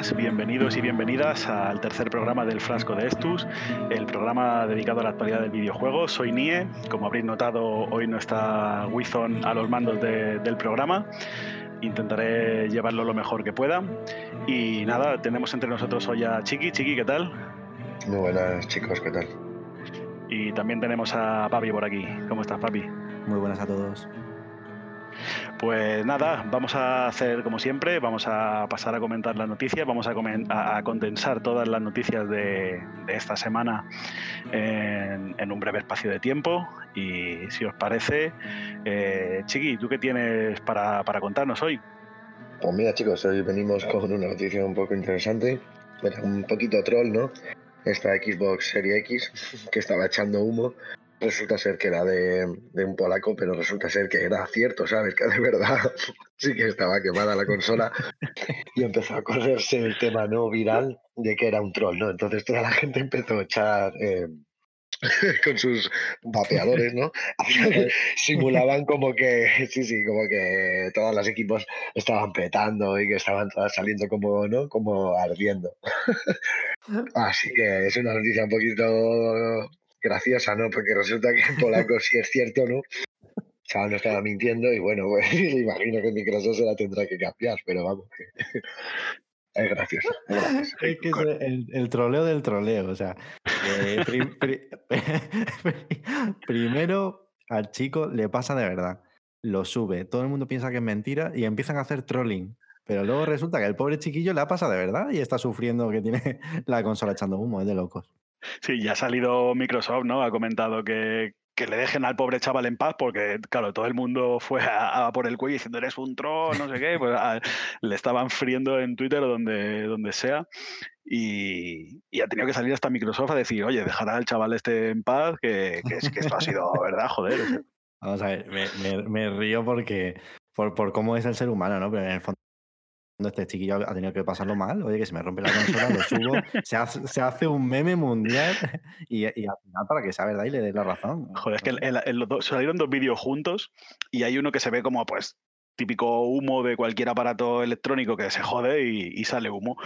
Buenas, bienvenidos y bienvenidas al tercer programa del Frasco de Estus, el programa dedicado a la actualidad del videojuego. Soy Nie, como habréis notado, hoy no está Wizon a los mandos del programa. Intentaré llevarlo lo mejor que pueda. Y nada, tenemos entre nosotros hoy a Chiqui. Chiqui, ¿qué tal? Muy buenas, chicos, ¿qué tal? Y también tenemos a Papi por aquí. ¿Cómo estás, Papi? Muy buenas a todos. Pues nada, vamos a hacer como siempre, vamos a pasar a comentar las noticias, vamos a, condensar todas las noticias de, esta semana en, un breve espacio de tiempo. Y si os parece, eh, Chiqui, ¿tú qué tienes para, contarnos hoy? Pues mira chicos, hoy venimos con una noticia un poco interesante, un poquito troll, ¿no? Esta Xbox Serie X que estaba echando humo resulta ser que era de, un polaco, pero resulta ser que era cierto, ¿sabes? Que de verdad sí que estaba quemada la consola y empezó a correrse el tema no viral de que era un troll, ¿no? Entonces toda la gente empezó a echar eh, con sus vapeadores, ¿no? Simulaban como que, sí, sí, como que todos los equipos estaban petando y que estaban todas saliendo como, ¿no? Como ardiendo. Así que es una noticia un poquito graciosa, ¿no? Porque resulta que en polaco sí es cierto, ¿no? Chaval no estaba mintiendo y bueno, pues imagino que Microsoft se la tendrá que cambiar, pero vamos, que es gracioso. Es, que es el, troleo del troleo, o sea, eh, primero al chico le pasa de verdad, lo sube, todo el mundo piensa que es mentira y empiezan a hacer trolling. Pero luego resulta que el pobre chiquillo le ha pasado de verdad y está sufriendo que tiene la consola echando humo, es de locos. Sí, ya ha salido Microsoft, ¿no? Ha comentado que, le dejen al pobre chaval en paz porque, claro, todo el mundo fue a, por el cuello diciendo eres un troll, no sé qué, pues le estaban friendo en Twitter o donde, donde sea y, ha tenido que salir hasta Microsoft a decir, oye, dejará al chaval este en paz, que, que, que esto ha sido verdad, joder. Vamos a ver, me, río porque por, por, cómo es el ser humano, ¿no? Pero en el fondo este chiquillo ha tenido que pasarlo mal, oye, que se me rompe la consola, lo subo, se hace, se hace un meme mundial y, al final para que sea verdad y le dé la razón. Joder, es que salieron dos vídeos juntos y hay uno que se ve como pues típico humo de cualquier aparato electrónico que se jode y, sale humo.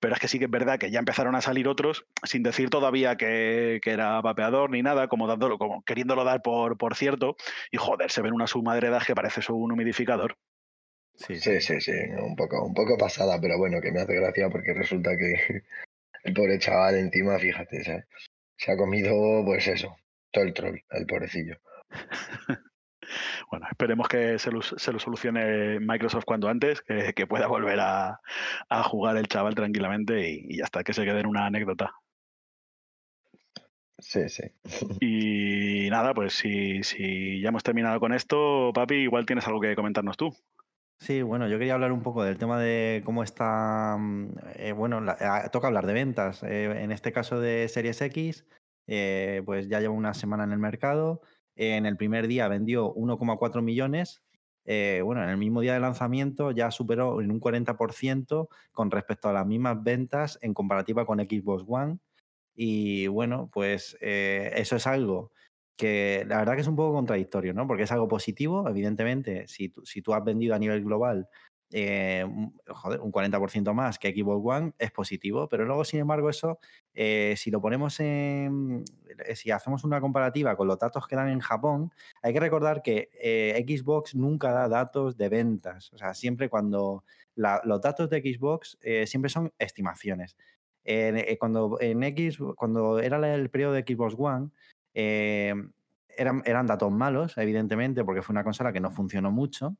Pero es que sí que es verdad que ya empezaron a salir otros sin decir todavía que, era vapeador ni nada, como dándolo, como queriéndolo dar por, por cierto. Y joder, se ven una suma de que parece eso un humidificador. Sí, sí, sí, sí, un poco, un poco pasada, pero bueno, que me hace gracia porque resulta que el pobre chaval encima, fíjate, se ha comido, pues eso, todo el troll, el pobrecillo. bueno, esperemos que se lo, solucione Microsoft cuanto antes, que, pueda volver a, jugar el chaval tranquilamente y, ya está, que se quede en una anécdota. Sí, sí. Y nada, pues si, si ya hemos terminado con esto, papi, igual tienes algo que comentarnos tú. Sí, bueno, yo quería hablar un poco del tema de cómo está, mm, eh, bueno, ah, toca hablar de ventas. Eh, en este caso de Series X, eh, pues ya lleva una semana en el mercado. en el primer día vendió 1,4 millones. bueno, en el mismo día de lanzamiento ya superó en un 40% con respecto a las mismas ventas en comparativa con Xbox One. Y bueno, pues eso es algo que la verdad que es un poco contradictorio, ¿no? Porque es algo positivo, evidentemente, si tú, si tú has vendido a nivel global eh, un 40% más que Xbox One, es positivo, pero luego, sin embargo, eso, eh, si lo ponemos en, eh, si hacemos una comparativa con los datos que dan en Japón, hay que recordar que Xbox nunca da datos de ventas, o sea, siempre cuando los datos de Xbox siempre son estimaciones. cuando, en X, cuando era el periodo de Xbox One, Em, eran, eran datos malos, evidentemente, porque fue una consola que no funcionó mucho.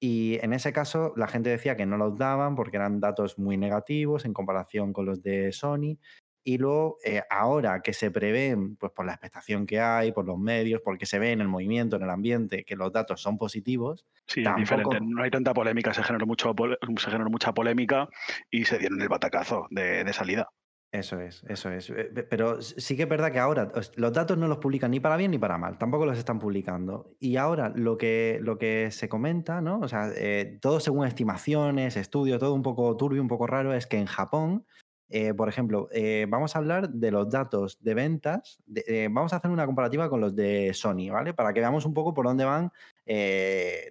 Y en ese caso la gente decía que no los daban porque eran datos muy negativos en comparación con los de Sony. Y luego, eh, ahora que se prevén, pues por la expectación que hay, por los medios, porque se ve en el movimiento, en el ambiente, que los datos son positivos. Sí, diferente. No hay tanta polémica, se generó, mucho, se generó mucha polémica y se dieron el batacazo de salida. Eso es, eso es. Eh, pero sí que es verdad que ahora los datos no los publican ni para bien ni para mal, tampoco los están publicando. Y ahora lo que, lo que se comenta, ¿no? O sea, eh, todo según estimaciones, estudios, todo un poco turbio, un poco raro, es que en Japón, eh, por ejemplo, vamos a hablar de los datos de ventas, vamos a hacer una comparativa con los de Sony, ¿vale? Para que veamos un poco por dónde van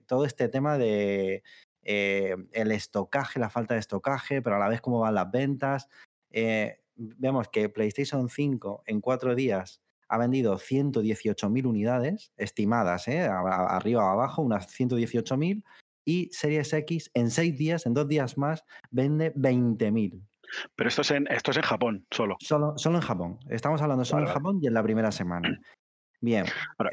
todo este tema de, el estocaje, la falta de estocaje, pero a la vez cómo van las ventas. Vemos que PlayStation 5 en cuatro días ha vendido 118.000 unidades estimadas, ¿eh? arriba o abajo, unas 118.000, y Series X en seis días, en dos días más, vende 20.000. Pero esto es, en, esto es en Japón solo. Solo, solo en Japón. Estamos hablando solo en Japón y en la primera semana. Bien.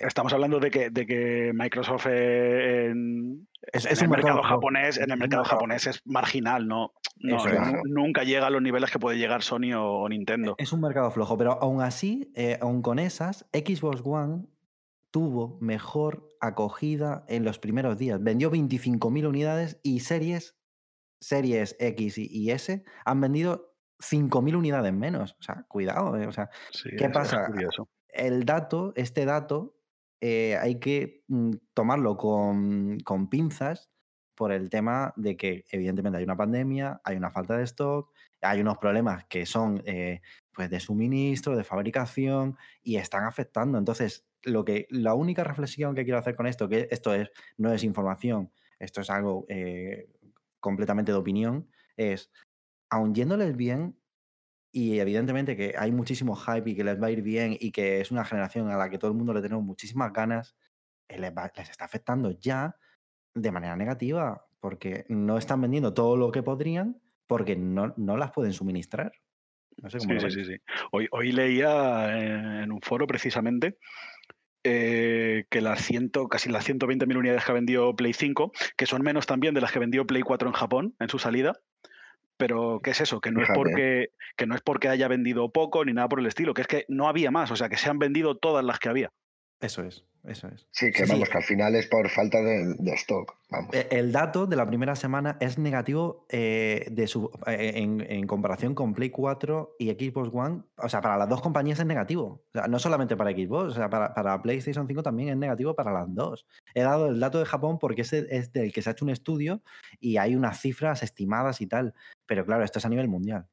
estamos hablando de que, de que Microsoft en, es, un mercado, japonés, en el mercado japonés es marginal, no, nunca llega a los niveles que puede llegar Sony o, Nintendo. Es un mercado flojo, pero aún así, eh, aún con esas, Xbox One tuvo mejor acogida en los primeros días. Vendió 25.000 unidades y series, series X y, S han vendido 5.000 unidades menos. O sea, cuidado. Eh, o sea, ¿qué pasa? el dato, este dato, eh, hay que mm, tomarlo con, pinzas por el tema de que evidentemente hay una pandemia, hay una falta de stock, hay unos problemas que son eh, pues de suministro, de fabricación y están afectando. Entonces, lo que, la única reflexión que quiero hacer con esto, que esto es, no es información, esto es algo eh, completamente de opinión, es, aun yéndoles bien, y evidentemente que hay muchísimo hype y que les va a ir bien y que es una generación a la que todo el mundo le tenemos muchísimas ganas, eh, les, está afectando ya de manera negativa porque no están vendiendo todo lo que podrían porque no, las pueden suministrar. sí, sí, sí, sí, Hoy, hoy leía en un foro precisamente eh, que las ciento, casi las 120.000 unidades que ha vendido Play 5, que son menos también de las que vendió Play 4 en Japón en su salida, pero ¿qué es eso? Que no es, porque, que no es porque haya vendido poco ni nada por el estilo, que es que no había más, o sea, que se han vendido todas las que había. Eso es, eso es. Sí, que vamos, que al final es por falta de, stock. E, el dato de la primera semana es negativo eh, de su, eh, en, comparación con Play 4 y Xbox One. O sea, para las dos compañías es negativo. O sea, no solamente para Xbox, o sea, para, para, PlayStation 5 también es negativo para las dos. He dado el dato de Japón porque es, es del que se ha hecho un estudio y hay unas cifras estimadas y tal. Pero claro, esto es a nivel mundial.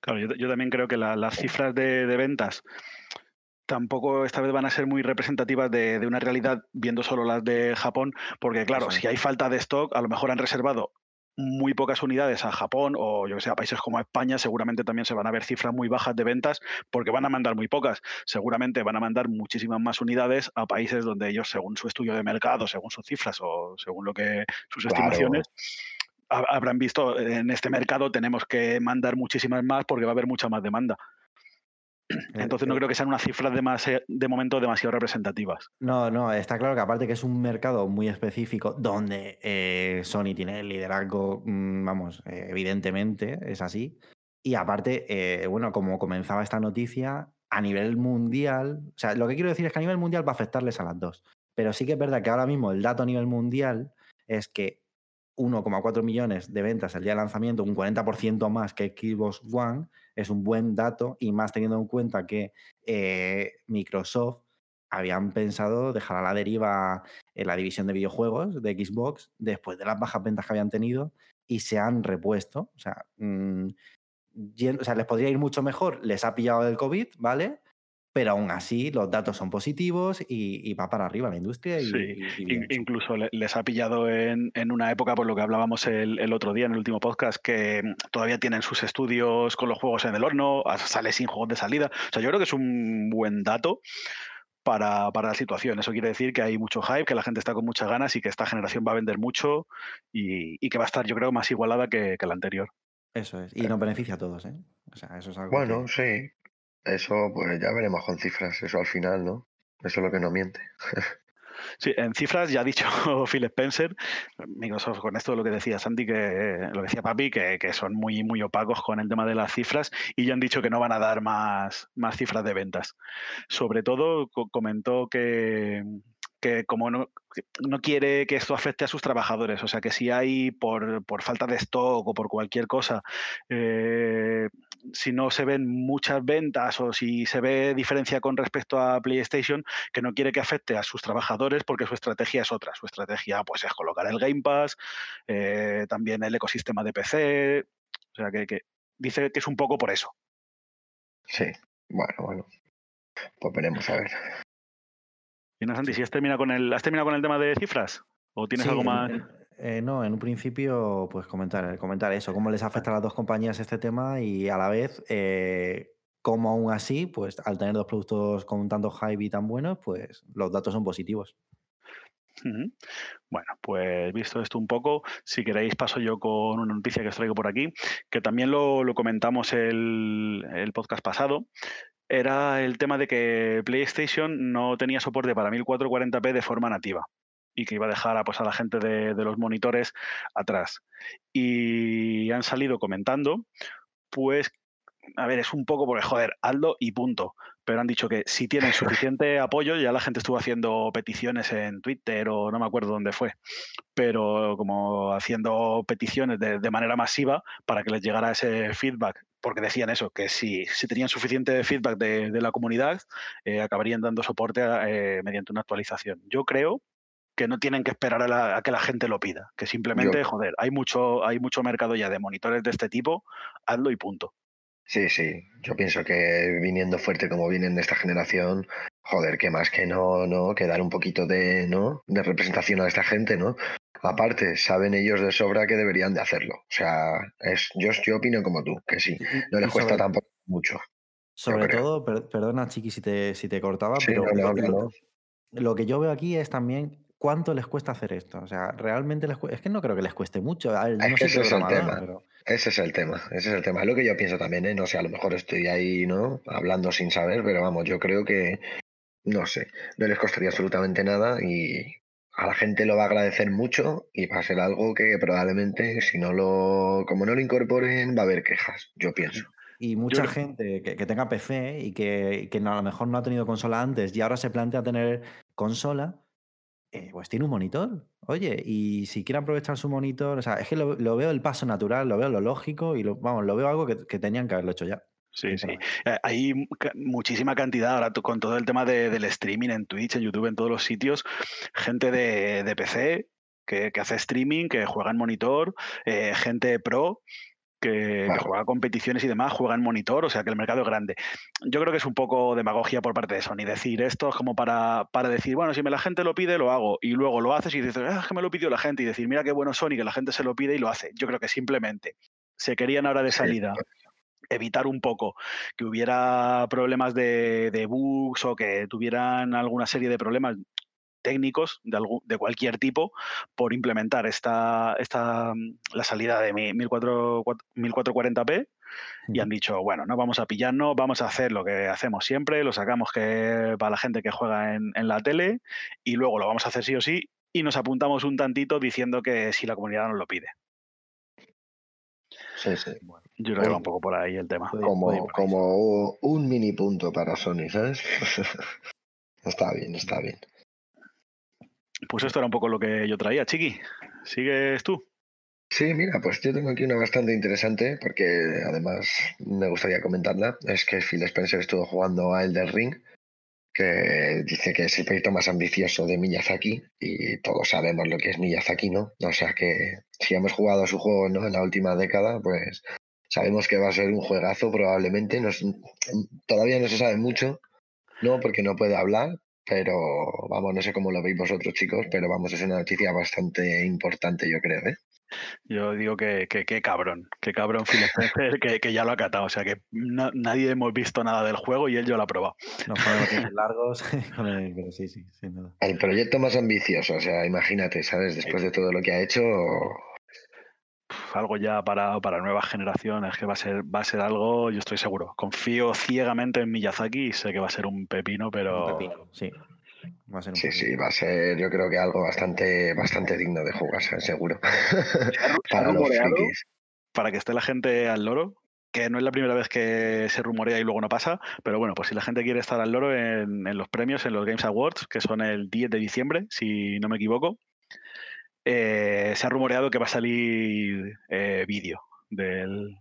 Claro, yo, también creo que las cifras de, de ventas tampoco esta vez van a ser muy representativas de, una realidad viendo solo las de Japón, porque claro, si hay falta de stock, a lo mejor han reservado muy pocas unidades a Japón o yo que sé, a países como España, seguramente también se van a ver cifras muy bajas de ventas porque van a mandar muy pocas. Seguramente van a mandar muchísimas más unidades a países donde ellos, según su estudio de mercado, según sus cifras o según lo que sus estimaciones, habrán visto en este mercado tenemos que mandar muchísimas más porque va a haber mucha más demanda. Entonces no creo que sean unas cifras de momento demasiado representativas. No, no, está claro que aparte que es un mercado muy específico donde eh, Sony tiene el liderazgo, mm, vamos, eh, evidentemente es así. Y aparte, eh, bueno, como comenzaba esta noticia, a nivel mundial, o sea, lo que quiero decir es que a nivel mundial va a afectarles a las dos. Pero sí que es verdad que ahora mismo el dato a nivel mundial es que 1,4 millones de ventas el día de lanzamiento, un 40% más que Xbox One, es un buen dato y más teniendo en cuenta que eh, Microsoft habían pensado dejar a la deriva en la división de videojuegos de Xbox después de las bajas ventas que habían tenido y se han repuesto. O sea, mm, o sea, les podría ir mucho mejor, les ha pillado el COVID, ¿vale? Pero aún así los datos son positivos y, va para arriba la industria. sí, incluso les ha pillado en, una época, por lo que hablábamos el, otro día en el último podcast, que mm, todavía tienen sus estudios con los juegos en el horno, sale sin juegos de salida. O sea, yo creo que es un buen dato. Para, la situación. Eso quiere decir que hay mucho hype, que la gente está con muchas ganas y que esta generación va a vender mucho y, que va a estar, yo creo, más igualada que, la anterior. Eso es. Y nos beneficia a todos, ¿eh? O sea, eso es algo bueno, sí. Eso, pues ya veremos con cifras, eso al final, ¿no? Eso es lo que no miente. Sí, en cifras ya ha dicho Phil Spencer, Microsoft con esto lo que decía Sandy, que lo decía Papi, que, que, son muy, muy opacos con el tema de las cifras y ya han dicho que no van a dar más, más cifras de ventas. Sobre todo comentó que, que como no, no, quiere que esto afecte a sus trabajadores, o sea que si hay por, por falta de stock o por cualquier cosa, eh, si no se ven muchas ventas o si se ve diferencia con respecto a PlayStation, que no quiere que afecte a sus trabajadores porque su estrategia es otra. Su estrategia pues es colocar el Game Pass, eh, también el ecosistema de PC, o sea que, que dice que es un poco por eso. Sí, bueno, bueno. Pues veremos a ver. Y no, Santi, si has terminado con el, ¿has terminado con el tema de cifras? ¿O tienes algo más? Eh, no, en un principio, pues comentar, comentar eso, cómo les afecta a las dos compañías este tema y a la vez, eh, cómo aún así, pues al tener dos productos con tanto hype y tan buenos, pues los datos son positivos. Bueno, pues visto esto un poco, si queréis paso yo con una noticia que os traigo por aquí, que también lo, comentamos el, el, podcast pasado. Era el tema de que PlayStation no tenía soporte para 1440p de forma nativa y que iba a dejar a, pues, a la gente de, los monitores atrás. Y han salido comentando, pues, a ver, es un poco porque, joder, Aldo y punto. Pero han dicho que si tienen suficiente apoyo, ya la gente estuvo haciendo peticiones en Twitter o no me acuerdo dónde fue, pero como haciendo peticiones de, manera masiva para que les llegara ese feedback porque decían eso, que si, si tenían suficiente feedback de, la comunidad, eh, acabarían dando soporte eh, mediante una actualización. Yo creo que no tienen que esperar a, que la gente lo pida, que simplemente, joder, hay mucho, hay mucho mercado ya de monitores de este tipo, hazlo y punto. Sí, sí, yo pienso que viniendo fuerte como vienen de esta generación, joder, que más que no, no, que dar un poquito de, ¿no? de representación a esta gente, ¿no? Aparte, saben ellos de sobra que deberían de hacerlo. O sea, es, yo, yo opino como tú, que sí, no les cuesta tampoco mucho. Sobre todo, perdona Chiqui si te, si te cortaba, pero lo que yo veo aquí es también ¿cuánto les cuesta hacer esto? O sea, realmente les Es que no creo que les cueste mucho. ese es el tema. Ese es el tema. Ese es el tema. Es lo que yo pienso también, ¿eh? No sé, a lo mejor estoy ahí, ¿no? Hablando sin saber, pero vamos, yo creo que, no sé, no les costaría absolutamente nada y a la gente lo va a agradecer mucho y va a ser algo que probablemente, si no lo, como no lo incorporen, va a haber quejas, yo pienso. Y mucha gente que, tenga PC y que, que a lo mejor no ha tenido consola antes y ahora se plantea tener consola, eh, pues tiene un monitor. Oye, y si quiere aprovechar su monitor, o sea, es que lo, veo el paso natural, lo veo lo lógico y lo, vamos, lo veo algo que, tenían que haberlo hecho ya. Sí, sí. Eh, hay muchísima cantidad ahora con todo el tema del streaming en Twitch, en YouTube, en todos los sitios. Gente de, PC que, hace streaming, que juega en monitor, eh, gente pro que, juega competiciones y demás, juega en monitor, o sea que el mercado es grande. Yo creo que es un poco demagogia por parte de Sony decir esto es como para, para decir, bueno, si me la gente lo pide, lo hago, y luego lo haces y dices, ah, es que me lo pidió la gente, y decir, mira qué bueno Sony, que la gente se lo pide y lo hace. Yo creo que simplemente se querían ahora de salida. evitar un poco que hubiera problemas de, de bugs o que tuvieran alguna serie de problemas técnicos de, de cualquier tipo por implementar esta, esta, mm, la salida de 1440p y han dicho, bueno, no vamos a pillarnos, vamos a hacer lo que hacemos siempre, lo sacamos que para la gente que juega en, la tele y luego lo vamos a hacer sí o sí y nos apuntamos un tantito diciendo que si la comunidad nos lo pide. Sí, sí. yo creo que va un poco por ahí el tema. Como, como un mini punto para Sony, ¿sabes? está bien, está bien. Pues esto era un poco lo que yo traía. Chiqui, ¿sigues tú? Sí, mira, pues yo tengo aquí una bastante interesante porque además me gustaría comentarla. Es que Phil Spencer estuvo jugando a Elden Ring, que dice que es el proyecto más ambicioso de Miyazaki y todos sabemos lo que es Miyazaki, ¿no? O sea que si hemos jugado su juego ¿no? en la última década, pues sabemos que va a ser un juegazo probablemente. todavía no se sabe mucho, ¿no? Porque no puede hablar, pero vamos, no sé cómo lo veis vosotros, chicos, pero vamos, es una noticia bastante importante, yo creo, ¿eh? Yo digo que qué cabrón, qué cabrón Phil Spencer, que, que, ya lo ha catado. O sea, que nadie hemos visto nada del juego y él ya lo ha probado. No podemos largos, pero sí, sí, sin duda. El proyecto más ambicioso, o sea, imagínate, ¿sabes? Después de todo lo que ha hecho, algo ya para, para nuevas generaciones, que va a ser, va a ser algo, yo estoy seguro. Confío ciegamente en Miyazaki y sé que va a ser un pepino, pero. Un pepino, sí. Va a ser sí, sí, va a ser, yo creo que algo bastante, bastante digno de jugar, seguro. para Para que esté la gente al loro, que no es la primera vez que se rumorea y luego no pasa, pero bueno, pues si la gente quiere estar al loro en, en los premios, en los Games Awards, que son el 10 de diciembre, si no me equivoco, eh, se ha rumoreado que va a salir eh, vídeo del,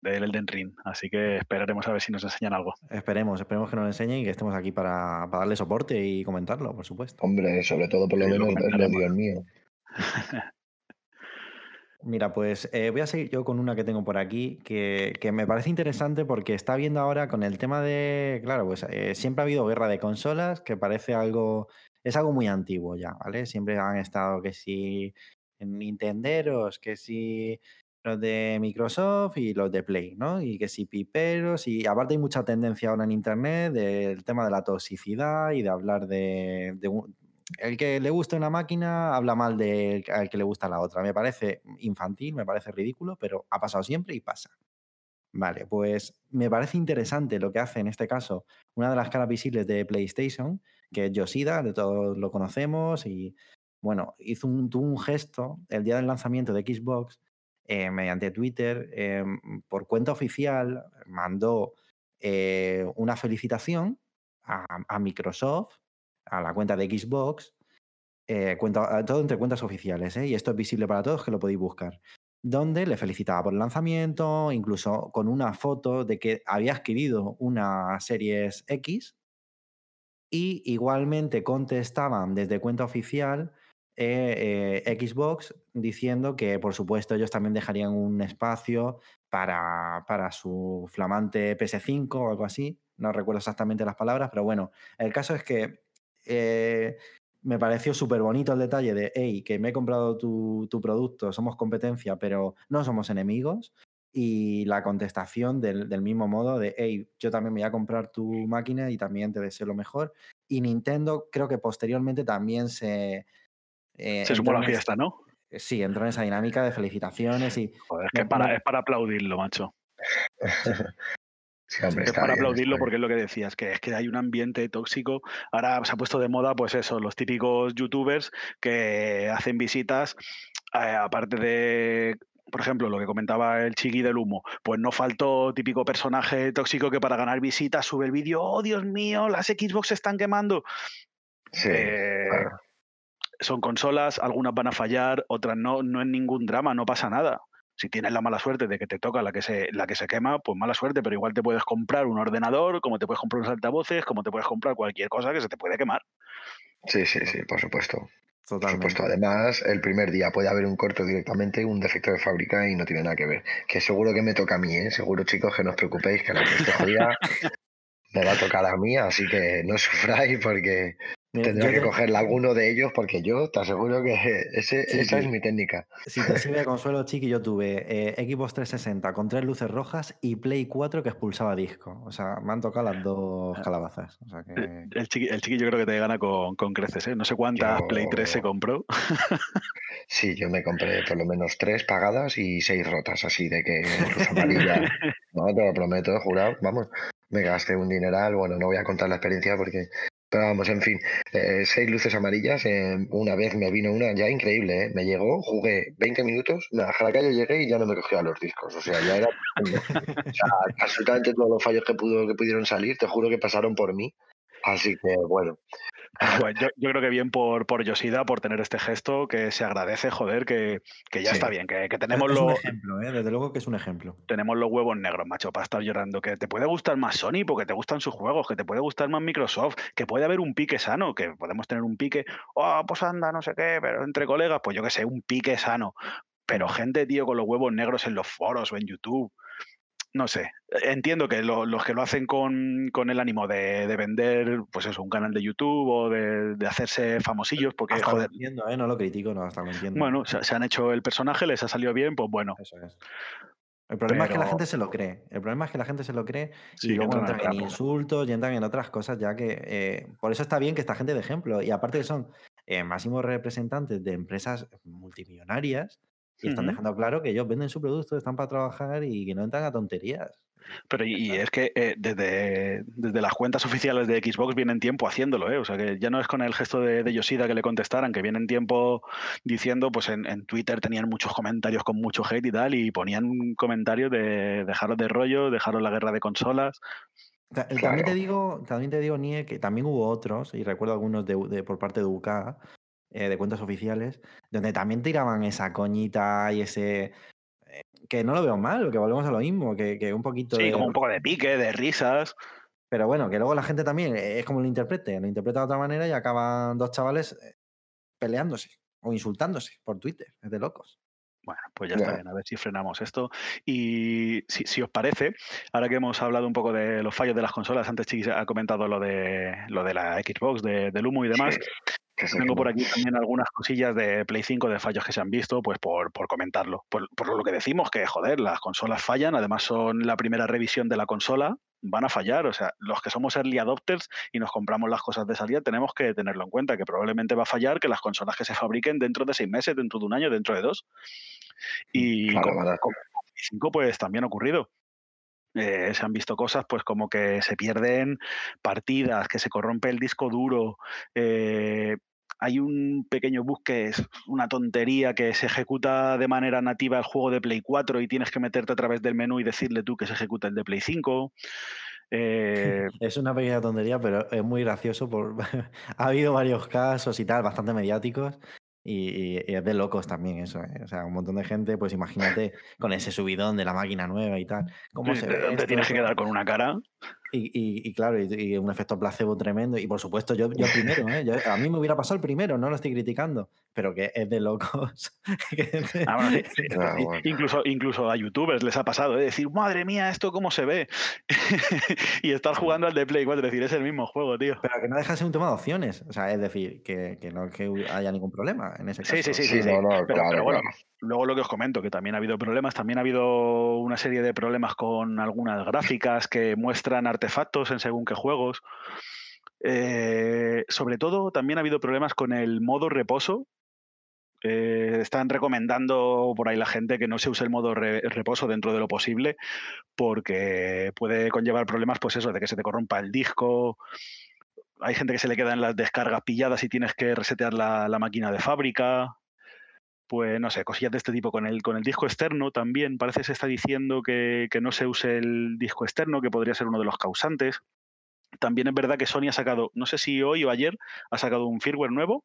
del Elden Ring. Así que esperaremos a ver si nos enseñan algo. Esperemos, esperemos que nos enseñen y que estemos aquí para, darle soporte y comentarlo, por supuesto. Hombre, sobre todo por lo menos el Dios mío. Mira, pues eh, voy a seguir yo con una que tengo por aquí que, que, me parece interesante porque está viendo ahora con el tema de, claro, pues siempre ha habido guerra de consolas, que parece algo es algo muy antiguo ya, ¿vale? Siempre han estado que si Nintenderos, que si los de Microsoft y los de Play, ¿no? Y que si piperos, y aparte hay mucha tendencia ahora en Internet del tema de la toxicidad y de hablar de, el que le gusta una máquina habla mal del al que le gusta la otra. Me parece infantil, me parece ridículo, pero ha pasado siempre y pasa. Vale, pues me parece interesante lo que hace en este caso una de las caras visibles de PlayStation, que es Yoshida, de todos lo conocemos, y bueno, hizo un, tuvo un gesto el día del lanzamiento de Xbox eh, mediante Twitter, eh, por cuenta oficial, mandó eh, una felicitación a, Microsoft, a la cuenta de Xbox, cuenta, todo entre cuentas oficiales, y esto es visible para todos que lo podéis buscar donde le felicitaba por el lanzamiento, incluso con una foto de que había adquirido una Series X. Y igualmente contestaban desde cuenta oficial eh, eh, Xbox diciendo que, por supuesto, ellos también dejarían un espacio para, para su flamante PS5 o algo así. No recuerdo exactamente las palabras, pero bueno, el caso es que eh, me pareció súper bonito el detalle de, hey, que me he comprado tu, producto, somos competencia, pero no somos enemigos. Y la contestación del, mismo modo de, hey, yo también me voy a comprar tu máquina y también te deseo lo mejor. Y Nintendo creo que posteriormente también se... Eh, se sumó a la fiesta, ¿no? Sí, entró en esa dinámica de felicitaciones y... Joder, es que para, es para aplaudirlo, macho. es para aplaudirlo porque es lo que decías, que es que hay un ambiente tóxico. Ahora se ha puesto de moda, pues eso, los típicos youtubers que hacen visitas, eh, aparte de por ejemplo, lo que comentaba el chiqui del humo, pues no faltó típico personaje tóxico que para ganar visitas sube el vídeo, oh Dios mío, las Xbox se están quemando. Sí, eh, Son consolas, algunas van a fallar, otras no, no es ningún drama, no pasa nada si tienes la mala suerte de que te toca la que se, la que se quema, pues mala suerte, pero igual te puedes comprar un ordenador, como te puedes comprar unos altavoces, como te puedes comprar cualquier cosa que se te puede quemar. Sí, sí, sí, por supuesto. Por supuesto, además, el primer día puede haber un corto directamente, un defecto de fábrica y no tiene nada que ver. Que seguro que me toca a mí, ¿eh? Seguro, chicos, que no os preocupéis, que la que esté jodida me va a tocar a mí, así que no sufráis porque Tendré que cogerle alguno de ellos porque yo te aseguro que ese, esa es mi técnica. Si te sirve de consuelo, Chiqui, yo tuve eh, Xbox 360 con tres luces rojas y Play 4 que expulsaba disco. O sea, me han tocado las dos ah. calabazas. el, chiqui, el, chiqui, yo creo que te gana con, con creces. ¿eh? No sé cuántas Play 3 se compró. sí, yo me compré por lo menos tres pagadas y seis rotas, así de que luz amarilla. no, te lo prometo, jurado. Vamos, me gasté un dineral. Bueno, no voy a contar la experiencia porque pero vamos, en fin, eh, seis luces amarillas. Eh, una vez me vino una ya increíble, ¿eh? Me llegó, jugué 20 minutos, a la calle llegué y ya no me cogía los discos. O sea, ya era. o sea, absolutamente todos los fallos que, pudo, que pudieron salir, te juro que pasaron por mí. Así que, bueno, yo, creo que bien por, por Yoshida, por tener este gesto, que se agradece, joder, que, ya está bien, que, tenemos los... un ejemplo, ¿eh? desde luego que es un ejemplo. Tenemos los huevos negros, macho, para estar llorando. Que te puede gustar más Sony porque te gustan sus juegos, que te puede gustar más Microsoft, que puede haber un pique sano, que podemos tener un pique, oh, pues anda, no sé qué, pero entre colegas, pues yo que sé, un pique sano. Pero gente, tío, con los huevos negros en los foros o en YouTube no sé, entiendo que los que lo hacen con, el ánimo de, vender, pues eso, un canal de YouTube o de, hacerse famosillos, porque hasta joder. Lo entiendo, ¿eh? no lo critico, no, hasta lo entiendo. Bueno, se, han hecho el personaje, les ha salido bien, pues bueno. Eso es. El problema es que la gente se lo cree. El problema es que la gente se lo cree y luego entran en insultos y entran en otras cosas, ya que eh, por eso está bien que esta gente de ejemplo. Y aparte que son eh, máximos representantes de empresas multimillonarias, y están dejando claro que ellos venden su producto, están para trabajar y que no entran a tonterías. Pero y, es que eh, desde, desde, las cuentas oficiales de Xbox vienen tiempo haciéndolo, ¿eh? O sea que ya no es con el gesto de, Yoshida que le contestaran, que vienen tiempo diciendo, pues en, Twitter tenían muchos comentarios con mucho hate y tal, y ponían un comentario de dejaros de rollo, dejaros la guerra de consolas. También te digo, también te digo, Nie, que también hubo otros, y recuerdo algunos de, por parte de UK, eh, de cuentas oficiales, donde también tiraban esa coñita y ese... Eh, que no lo veo mal, que volvemos a lo mismo, que, un poquito... Sí, como un poco de pique, de risas. Pero bueno, que luego la gente también eh, es como lo interprete, lo interpreta de otra manera y acaban dos chavales peleándose o insultándose por Twitter, es de locos. Bueno, pues ya está bien, a ver si frenamos esto. Y si, os parece, ahora que hemos hablado un poco de los fallos de las consolas, antes Chiquis ha comentado lo de lo de la Xbox, de, del humo y demás, Tengo por aquí también algunas cosillas de Play 5 de fallos que se han visto, pues por, comentarlo. Por, por, lo que decimos, que joder, las consolas fallan, además son la primera revisión de la consola, van a fallar. O sea, los que somos early adopters y nos compramos las cosas de salida, tenemos que tenerlo en cuenta, que probablemente va a fallar que las consolas que se fabriquen dentro de seis meses, dentro de un año, dentro de dos. Y con, con, 5 pues también ha ocurrido. Eh, se han visto cosas pues como que se pierden partidas, que se corrompe el disco duro. Eh, hay un pequeño bug que es una tontería que se ejecuta de manera nativa el juego de Play 4 y tienes que meterte a través del menú y decirle tú que se ejecuta el de Play 5. Eh, es una pequeña tontería, pero es muy gracioso. Por... ha habido varios casos y tal, bastante mediáticos, y, es de locos también eso, ¿eh? O sea, un montón de gente, pues imagínate con ese subidón de la máquina nueva y tal. ¿Cómo se Te tienes que quedar con una cara. Y, claro, y, un efecto placebo tremendo. Y por supuesto, yo, yo primero, ¿eh? a mí me hubiera pasado el primero, no lo estoy criticando, pero que es de locos. Ah, ah, incluso, incluso a youtubers les ha pasado, ¿eh? decir, madre mía, ¿esto cómo se ve? y estar jugando al de Play 4, es decir, es el mismo juego, tío. Pero que no deja de ser un tema de opciones. O sea, es decir, que, que no que haya ningún problema en ese caso. Sí, sí, sí. sí, pero, bueno, luego lo que os comento, que también ha habido problemas, también ha habido una serie de problemas con algunas gráficas que muestran artefactos en según qué juegos. Eh, sobre todo, también ha habido problemas con el modo reposo. Eh, están recomendando por ahí la gente que no se use el modo reposo dentro de lo posible porque puede conllevar problemas, pues eso, de que se te corrompa el disco. Hay gente que se le quedan las descargas pilladas y tienes que resetear la, máquina de fábrica pues no sé, cosillas de este tipo. Con el, con el disco externo también parece que se está diciendo que, que, no se use el disco externo, que podría ser uno de los causantes. También es verdad que Sony ha sacado, no sé si hoy o ayer, ha sacado un firmware nuevo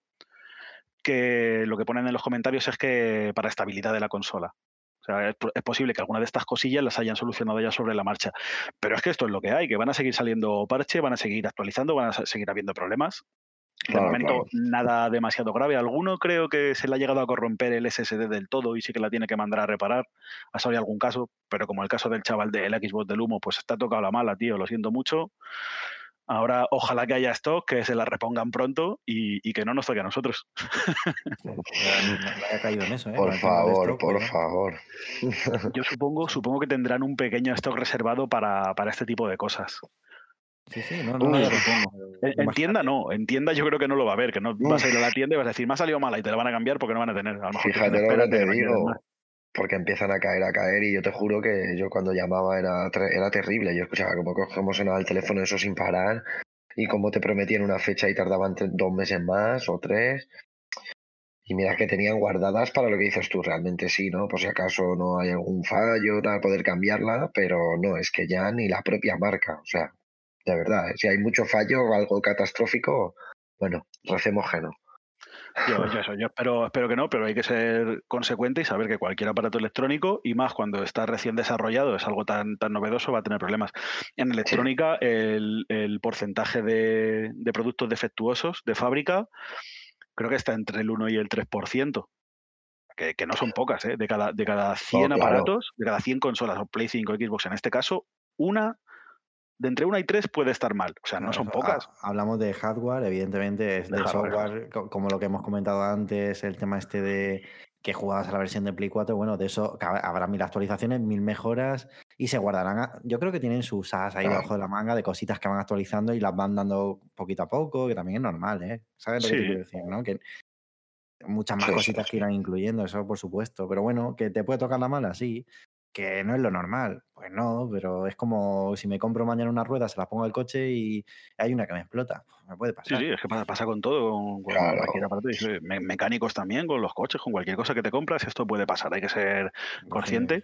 que lo que ponen en los comentarios es que para estabilidad de la consola. O sea, es, posible que alguna de estas cosillas las hayan solucionado ya sobre la marcha. Pero es que esto es lo que hay, que van a seguir saliendo parche, van a seguir actualizando, van a seguir habiendo problemas. De momento, nada demasiado grave. Alguno creo que se le ha llegado a corromper el SSD del todo y sí que la tiene que mandar a reparar. Ha salido algún caso, pero como el caso del chaval del Xbox del humo, pues está tocado la mala, tío. Lo siento mucho. Ahora, ojalá que haya stock, que se la repongan pronto y, que no nos toque a nosotros. no, haya caído en eso, ¿eh? Por favor, por favor. Yo supongo, supongo que tendrán un pequeño stock reservado para, para este tipo de cosas. Sí, sí, no, no, no En, tienda no, en tienda yo creo que no lo va a ver, que no vas a ir a la tienda y vas a decir, me ha salido mala y te la van a cambiar porque no van a tener. A lo mejor Fíjate lo que te digo, porque empiezan a caer, a caer y yo te juro que yo cuando llamaba era, era terrible. Yo escuchaba como cómo sonaba el teléfono eso sin parar y cómo te prometían una fecha y tardaban dos meses más o tres. Y mira que tenían guardadas para lo que dices tú, realmente sí, ¿no? Por si acaso no hay algún fallo, para poder cambiarla, pero no, es que ya ni la propia marca, o sea, de verdad, ¿eh? si hay mucho fallo o algo catastrófico, bueno, recemos que no. Yo, yo, espero, espero que no, pero hay que ser consecuente y saber que cualquier aparato electrónico, y más cuando está recién desarrollado, es algo tan, tan novedoso, va a tener problemas. En electrónica, el, porcentaje de, productos defectuosos de fábrica creo que está entre el 1 y el 3%. Que, que no son pocas, ¿eh? De cada, de cada 100 aparatos, de cada 100 consolas o Play 5 Xbox, en este caso, una de entre una y tres puede estar mal. O sea, no son pocas. Hablamos de hardware, evidentemente, es de, software, como lo que hemos comentado antes, el tema este de que jugabas a la versión de Play 4, bueno, de eso habrá mil actualizaciones, mil mejoras y se guardarán. yo creo que tienen sus as ahí debajo de la manga de cositas que van actualizando y las van dando poquito a poco, que también es normal, ¿eh? ¿Sabes lo que quiero decir, no? Que muchas más cositas que irán incluyendo, eso por supuesto. Pero bueno, que te puede tocar la mala, sí que no es lo normal. Pues no, pero es como si me compro mañana una rueda, se la pongo al coche y hay una que me explota. Me puede pasar. Sí, sí, es que pasa con todo, con, cualquier aparato. mecánicos también, con los coches, con cualquier cosa que te compras, esto puede pasar. Hay que ser consciente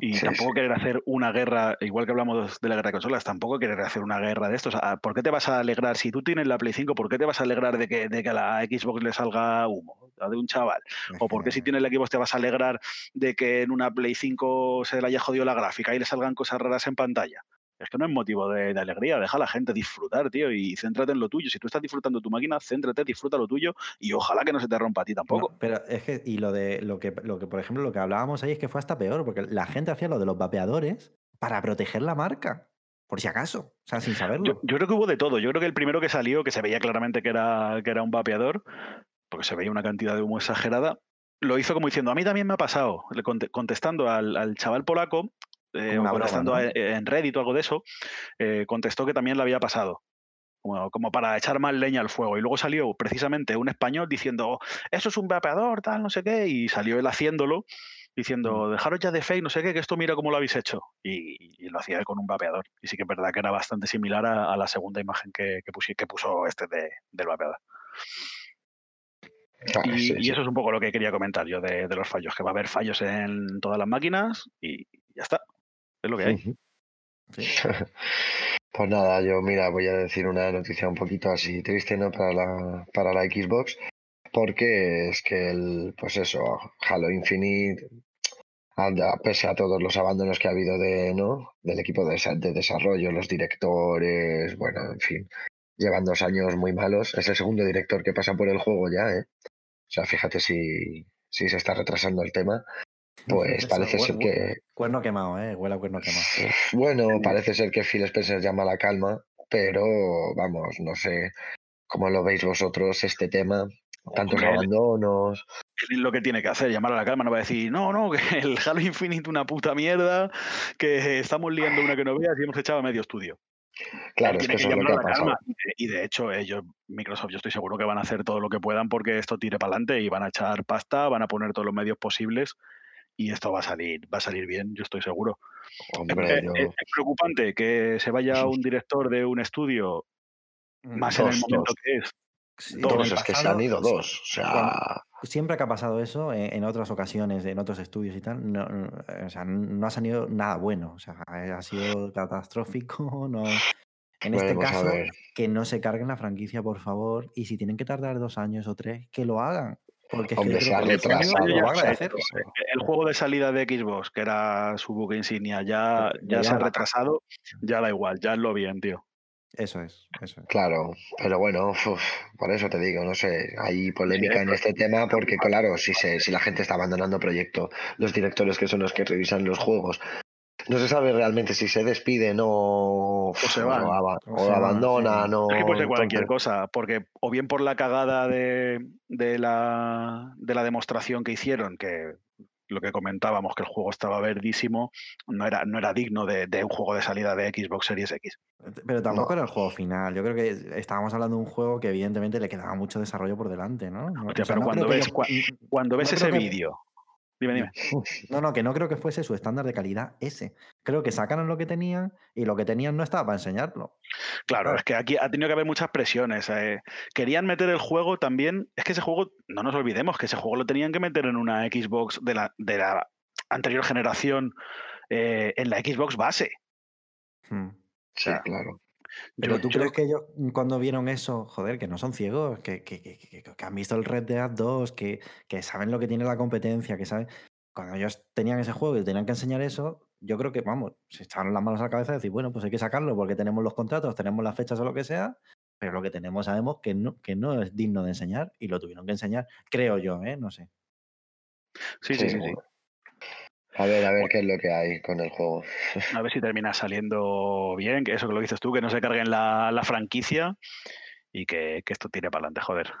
y tampoco querer hacer una guerra, igual que hablamos de la guerra de consolas, tampoco querer hacer una guerra de estos. ¿Por qué te vas a alegrar? Si tú tienes la Play 5, ¿por qué te vas a alegrar de que, de que a la Xbox le salga humo? de un chaval. O por qué si tienes la Xbox te vas a alegrar de que en una Play 5 se le haya jodido la gráfica y le salgan cosas raras en pantalla. Es que no es motivo de, alegría, deja a la gente disfrutar, tío, y céntrate en lo tuyo. Si tú estás disfrutando tu máquina, céntrate, disfruta lo tuyo y ojalá que no se te rompa a ti tampoco. pero es que, y lo de lo que, lo que, por ejemplo, lo que hablábamos ahí es que fue hasta peor, porque la gente hacía lo de los vapeadores para proteger la marca. por si acaso, o sea, sin saberlo. Yo, creo que hubo de todo. Yo creo que el primero que salió, que se veía claramente que era, que era un vapeador, porque se veía una cantidad de humo exagerada, lo hizo como diciendo, a mí también me ha pasado, contestando al, chaval polaco, eh, contestando en Reddit o algo de eso, eh, contestó que también le había pasado. Como, para echar más leña al fuego. Y luego salió precisamente un español diciendo, eso es un vapeador, tal, no sé qué, y salió él haciéndolo diciendo, mm. dejaros ya de fake, no sé qué, que esto mira cómo lo habéis hecho. Y, lo hacía con un vapeador. Y sí que es verdad que era bastante similar a, la segunda imagen que, que, puso este de, del vapeador. Y, eso es un poco lo que quería comentar yo de, los fallos, que va a haber fallos en todas las máquinas y ya está. Es lo que hay. pues nada, yo mira, voy a decir una noticia un poquito así triste, ¿no? Para la, para la Xbox, porque es que el, pues eso, Halo Infinite pese a todos los abandonos que ha habido de, ¿no? del equipo de, desarrollo, los directores, bueno, en fin, llevan dos años muy malos. Es el segundo director que pasa por el juego ya, ¿eh? O sea, fíjate si, si se está retrasando el tema. Pues parece ser que. Cuerno quemado, ¿eh? Huele a cuerno quemado. Bueno, parece ser que Phil Spencer llama a la calma, pero vamos, no sé cómo lo veis vosotros este tema tantos abandonos. Es lo que tiene que hacer, llamar a la calma, no va a decir, no, no, que el Halo Infinite una puta mierda, que estamos liando una que no veas y hemos echado a medio estudio. Claro, es que, eso es lo que ha pasado. Y de hecho, ellos, Microsoft, yo estoy seguro que van a hacer todo lo que puedan porque esto tire para adelante y van a echar pasta, van a poner todos los medios posibles y esto va a salir, va a salir bien, yo estoy seguro. Hombre, es, preocupante que se vaya un director de un estudio más en el momento que es dos, es que se han ido dos. O sea... siempre que ha pasado eso, eh, en, otras ocasiones, en otros estudios y tal, no, o sea, no ha salido nada bueno. O sea, ha sido catastrófico. No... En este caso, que no se carguen la franquicia, por favor. Y si tienen que tardar dos años o tres, que lo hagan. Porque Hombre, se ha retrasado. El juego de salida de Xbox, que era su buque insignia, ya, ya, se ha retrasado, ya da igual, ya es lo bien, tío. Eso es, eso es. Claro, pero bueno, por eso te digo, no sé, hay polémica en este tema porque claro, si, se, si la gente está abandonando proyecto, los directores que son los que revisan los juegos, no se sabe realmente si se despiden o, se van, o, abandonan. O, es que puede ser cualquier cosa, porque o bien por la cagada de, de, la, de la demostración que hicieron, que lo que comentábamos, que el juego estaba verdísimo, no era, no era digno de, un juego de salida de Xbox Series X. Pero tampoco era el juego final. Yo creo que estábamos hablando de un juego que evidentemente le quedaba mucho desarrollo por delante, ¿no? pero cuando ves, cuando ves ese vídeo Dime, dime. No, no, que no creo que fuese su estándar de calidad ese. Creo que sacaron lo que tenían y lo que tenían no estaba para enseñarlo. Claro, es que aquí ha tenido que haber muchas presiones. Eh. Querían meter el juego también. Es que ese juego, no nos olvidemos que ese juego lo tenían que meter en una Xbox de la, de la anterior generación eh, en la Xbox base. Hmm. Sí, claro. Pero tú crees que ellos mm, cuando vieron eso, joder, que no son ciegos, que, que, que, que han visto el Red Dead 2, que, saben lo que tiene la competencia, que saben. Cuando ellos tenían ese juego y tenían que enseñar eso, yo creo que, vamos, se echaron las manos a la cabeza y decir, bueno, pues hay que sacarlo porque tenemos los contratos, tenemos las fechas o lo que sea, pero lo que tenemos sabemos que no, que no es digno de enseñar y lo tuvieron que enseñar, creo yo, ¿eh? No sé. Sí, sí, sí. sí. A ver, a ver qué es lo que hay con el juego. A ver si termina saliendo bien, que eso que lo dices tú, que no se carguen la, la franquicia y que, que, esto tire para adelante, joder.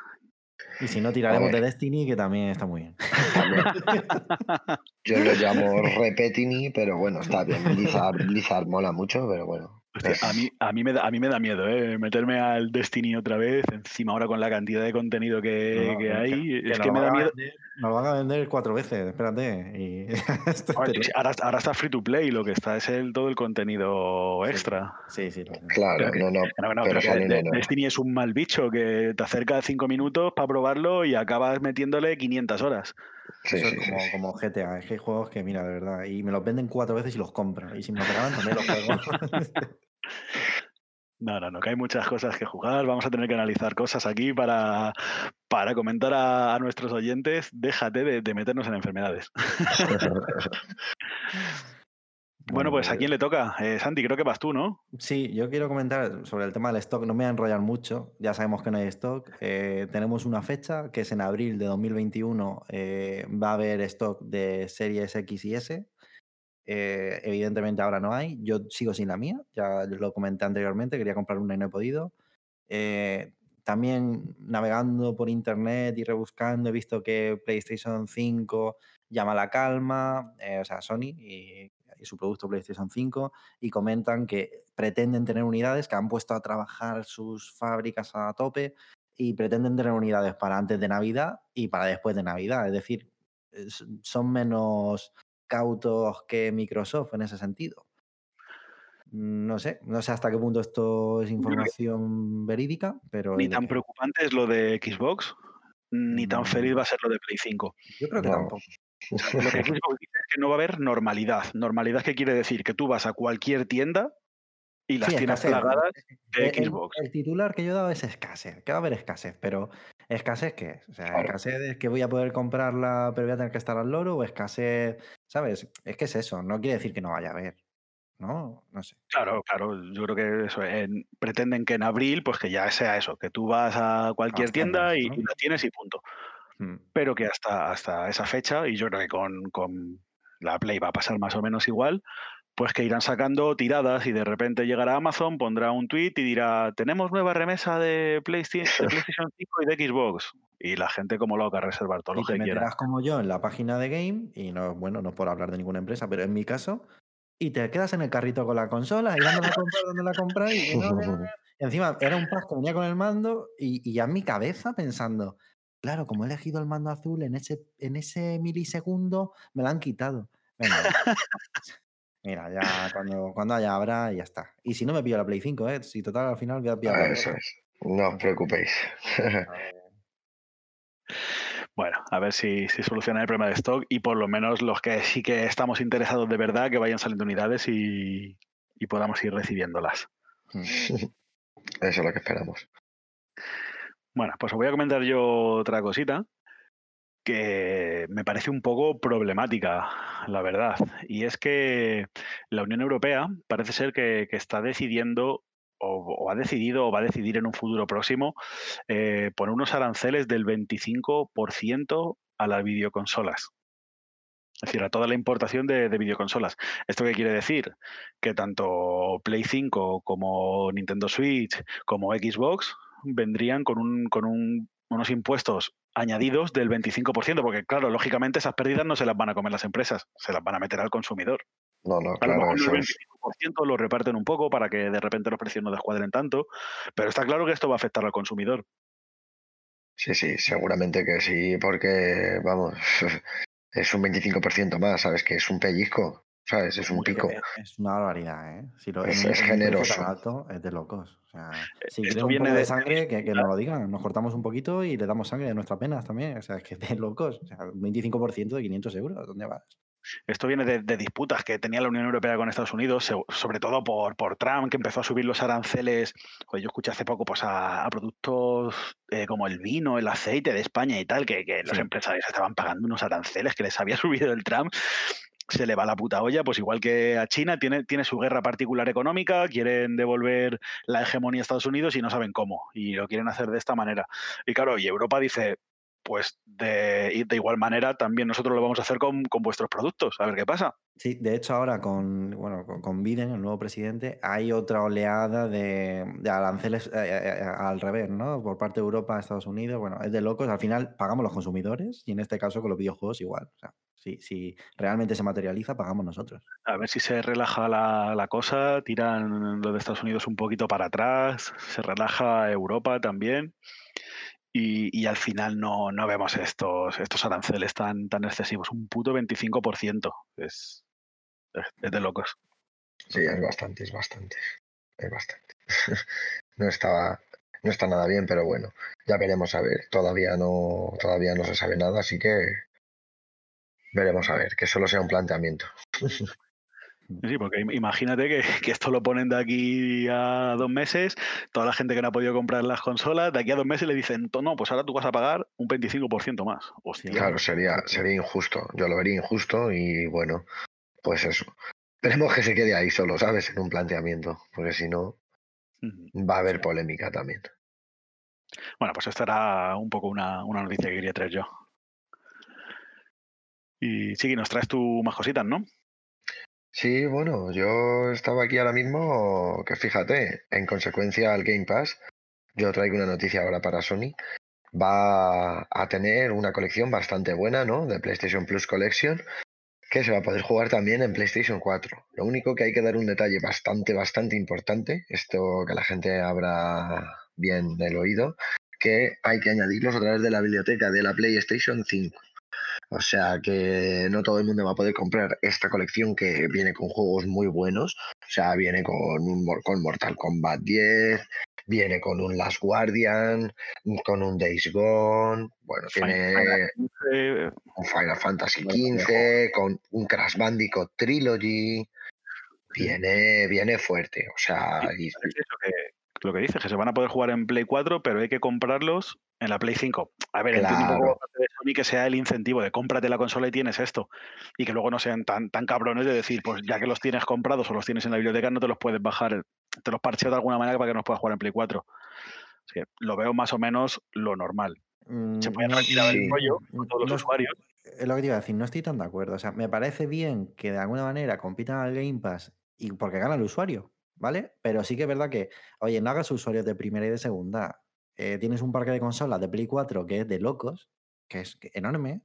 Y si no, tiraremos de Destiny, que también está muy bien. Yo lo llamo Repetini, pero bueno, está bien. Blizzard, Blizzard mola mucho, pero bueno a, mí, a, mí me da, a mí me da miedo, ¿eh? Meterme al Destiny otra vez, encima ahora con la cantidad de contenido que, hay. es que, me da miedo. nos van a vender cuatro veces, espérate. Y... ahora, ahora, está free to play, lo que está es el, todo el contenido extra. Sí, sí. Claro, no, no. pero Destiny es un mal bicho que te acerca cinco minutos para probarlo y acabas metiéndole 500 horas. Eso es como, como, GTA. Es que hay juegos que, mira, de verdad, y me los venden cuatro veces y los compro. Y si me los regalan, también los juego. No, no, no, que hay muchas cosas que jugar. Vamos a tener que analizar cosas aquí para, para comentar a, nuestros oyentes. Déjate de, meternos en enfermedades. bueno, pues a quién le toca. Eh, Santi, creo que vas tú, ¿no? Sí, yo quiero comentar sobre el tema del stock. No me voy a enrollar mucho. Ya sabemos que no hay stock. Eh, tenemos una fecha que es en abril de 2021. Eh, va a haber stock de series X y S. Eh, evidentemente ahora no hay. Yo sigo sin la mía, ya lo comenté anteriormente, quería comprar una y no he podido. También navegando por internet y rebuscando he visto que PlayStation 5 llama a la calma, o sea, Sony y, y, su producto PlayStation 5, y comentan que pretenden tener unidades, que han puesto a trabajar sus fábricas a tope y pretenden tener unidades para antes de Navidad y para después de Navidad. Es decir, son menos cautos que Microsoft en ese sentido. No sé, no sé hasta qué punto esto es información verídica, pero... Ni tan preocupante es lo de Xbox, ni tan feliz va a ser lo de Play 5. Yo creo que tampoco. Lo que dice es que no va a haber normalidad. Normalidad, ¿qué quiere decir? Que tú vas a cualquier tienda y las tienes plagadas de Xbox. El, titular que yo he dado es escasez, que va a haber escasez, pero ¿escasez qué es? O sea, escasez es que voy a poder comprarla, pero voy a tener que estar al loro, o escasez, ¿sabes? Es que es eso, no quiere decir que no vaya a haber. ¿no? No sé. Claro, claro, yo creo que eso, pretenden que en abril, pues que ya sea eso, que tú vas a cualquier tienda y, la tienes y punto. Mm. Pero que hasta, hasta esa fecha, y yo creo que con, con la Play va a pasar más o menos igual, pues que irán sacando tiradas y de repente llegará Amazon, pondrá un tweet y dirá, tenemos nueva remesa de PlayStation, 5 y de Xbox. Y la gente como loca reservar todo lo que quiera. como yo en la página de Game, y no, bueno, no por hablar de ninguna empresa, pero en mi caso, y te quedas en el carrito con la consola y dónde la compras, dónde la compras. Y, encima era un pack que venía con el mando y, ya en mi cabeza pensando, claro, como he elegido el mando azul en ese, en ese milisegundo, me lo han quitado. Mira, ya cuando, cuando haya habrá, ya está. Y si no me pillo la Play 5, ¿eh? Si total al final voy a pillar. Ah, eso es. No os preocupéis. Bueno, a ver si, si soluciona el problema de stock y por lo menos los que sí que estamos interesados de verdad, que vayan saliendo unidades y, y podamos ir recibiéndolas. Mm. Eso es lo que esperamos. Bueno, pues os voy a comentar yo otra cosita que me parece un poco problemática, la verdad. Y es que la Unión Europea parece ser que, está decidiendo o, ha decidido o va a decidir en un futuro próximo eh, poner unos aranceles del 25% a las videoconsolas. Es decir, a toda la importación de, de, videoconsolas. ¿Esto qué quiere decir? Que tanto Play 5 como Nintendo Switch como Xbox vendrían con, un, con un, unos impuestos añadidos del 25%, porque claro, lógicamente esas pérdidas no se las van a comer las empresas, se las van a meter al consumidor. No, no, claro. el 25% lo reparten un poco para que de repente los precios no descuadren tanto, pero está claro que esto va a afectar al consumidor. Sí, sí, seguramente que sí, porque, vamos, es un 25% más, ¿sabes? Que es un pellizco. ¿Sabes? Es un pico. Es una barbaridad, ¿eh? Si lo, es, es generoso. Alto, es de locos. O sea, e, si Esto viene de sangre, que, que, nos lo digan. Nos cortamos un poquito y le damos sangre de nuestras penas también. O sea, es que es de locos. O sea, un 25% de 500 euros. ¿Dónde vas? Esto viene de, disputas que tenía la Unión Europea con Estados Unidos, sobre todo por, por Trump, que empezó a subir los aranceles. Pues yo escuché hace poco pues, a, productos eh, como el vino, el aceite de España y tal, que, que los empresarios estaban pagando unos aranceles que les había subido el Trump se le va la puta olla, pues igual que a China, tiene, tiene su guerra particular económica, quieren devolver la hegemonía a Estados Unidos y no saben cómo, y lo quieren hacer de esta manera. Y claro, y Europa dice, pues de, de, igual manera también nosotros lo vamos a hacer con, con, vuestros productos, a ver qué pasa. Sí, de hecho ahora con, bueno, con, Biden, el nuevo presidente, hay otra oleada de, de aranceles eh, eh, eh, al revés, ¿no? Por parte de Europa Estados Unidos, bueno, es de locos, al final pagamos los consumidores y en este caso con los videojuegos igual. O sea, si, si realmente se materializa, pagamos nosotros. A ver si se relaja la, la cosa, tiran lo de Estados Unidos un poquito para atrás, se relaja Europa también. Y, y, al final no, no, vemos estos, estos aranceles tan, tan excesivos. Un puto 25%. Es, es de locos. Sí, es bastante, es bastante. Es bastante. no estaba. No está nada bien, pero bueno, ya veremos a ver. Todavía no, todavía no se sabe nada, así que Veremos a ver, que solo sea un planteamiento. Sí, porque imagínate que, que, esto lo ponen de aquí a dos meses, toda la gente que no ha podido comprar las consolas, de aquí a dos meses le dicen, no, pues ahora tú vas a pagar un 25% más. Hostia. Claro, sería, sería injusto. Yo lo vería injusto y bueno, pues eso. Esperemos que se quede ahí solo, ¿sabes? En un planteamiento, porque si no, va a haber polémica también. Bueno, pues esta era un poco una, una noticia que quería traer yo. Y sí, nos traes tú más cositas, ¿no? Sí, bueno, yo estaba aquí ahora mismo, que fíjate, en consecuencia al Game Pass, yo traigo una noticia ahora para Sony, va a tener una colección bastante buena, ¿no? De PlayStation Plus Collection, que se va a poder jugar también en PlayStation 4. Lo único que hay que dar un detalle bastante, bastante importante, esto que la gente habrá bien del oído, que hay que añadirlos a través de la biblioteca de la PlayStation 5. O sea que no todo el mundo va a poder comprar esta colección que viene con juegos muy buenos. O sea, viene con, un, con Mortal Kombat 10, viene con un Last Guardian, con un Days Gone, bueno, tiene un Final Fantasy XV, con un Crash Bandicoot Trilogy. Viene, viene fuerte, o sea... Y, lo que dice, que se van a poder jugar en Play 4, pero hay que comprarlos en la Play 5. A ver, entiendo un poco de Sony que sea el incentivo de cómprate la consola y tienes esto. Y que luego no sean tan, tan cabrones de decir, pues ya que los tienes comprados o los tienes en la biblioteca, no te los puedes bajar, te los parcheo de alguna manera para que nos puedas jugar en Play 4. Así que lo veo más o menos lo normal. se puede no, el rollo con todos los usuarios. Es lo que te iba a decir, no estoy tan de acuerdo. O sea, me parece bien que de alguna manera compitan al Game Pass y porque gana el usuario. ¿Vale? Pero sí que es verdad que, oye, no hagas usuarios de primera y de segunda. Eh, tienes un parque de consolas de Play 4 que es de locos, que es enorme.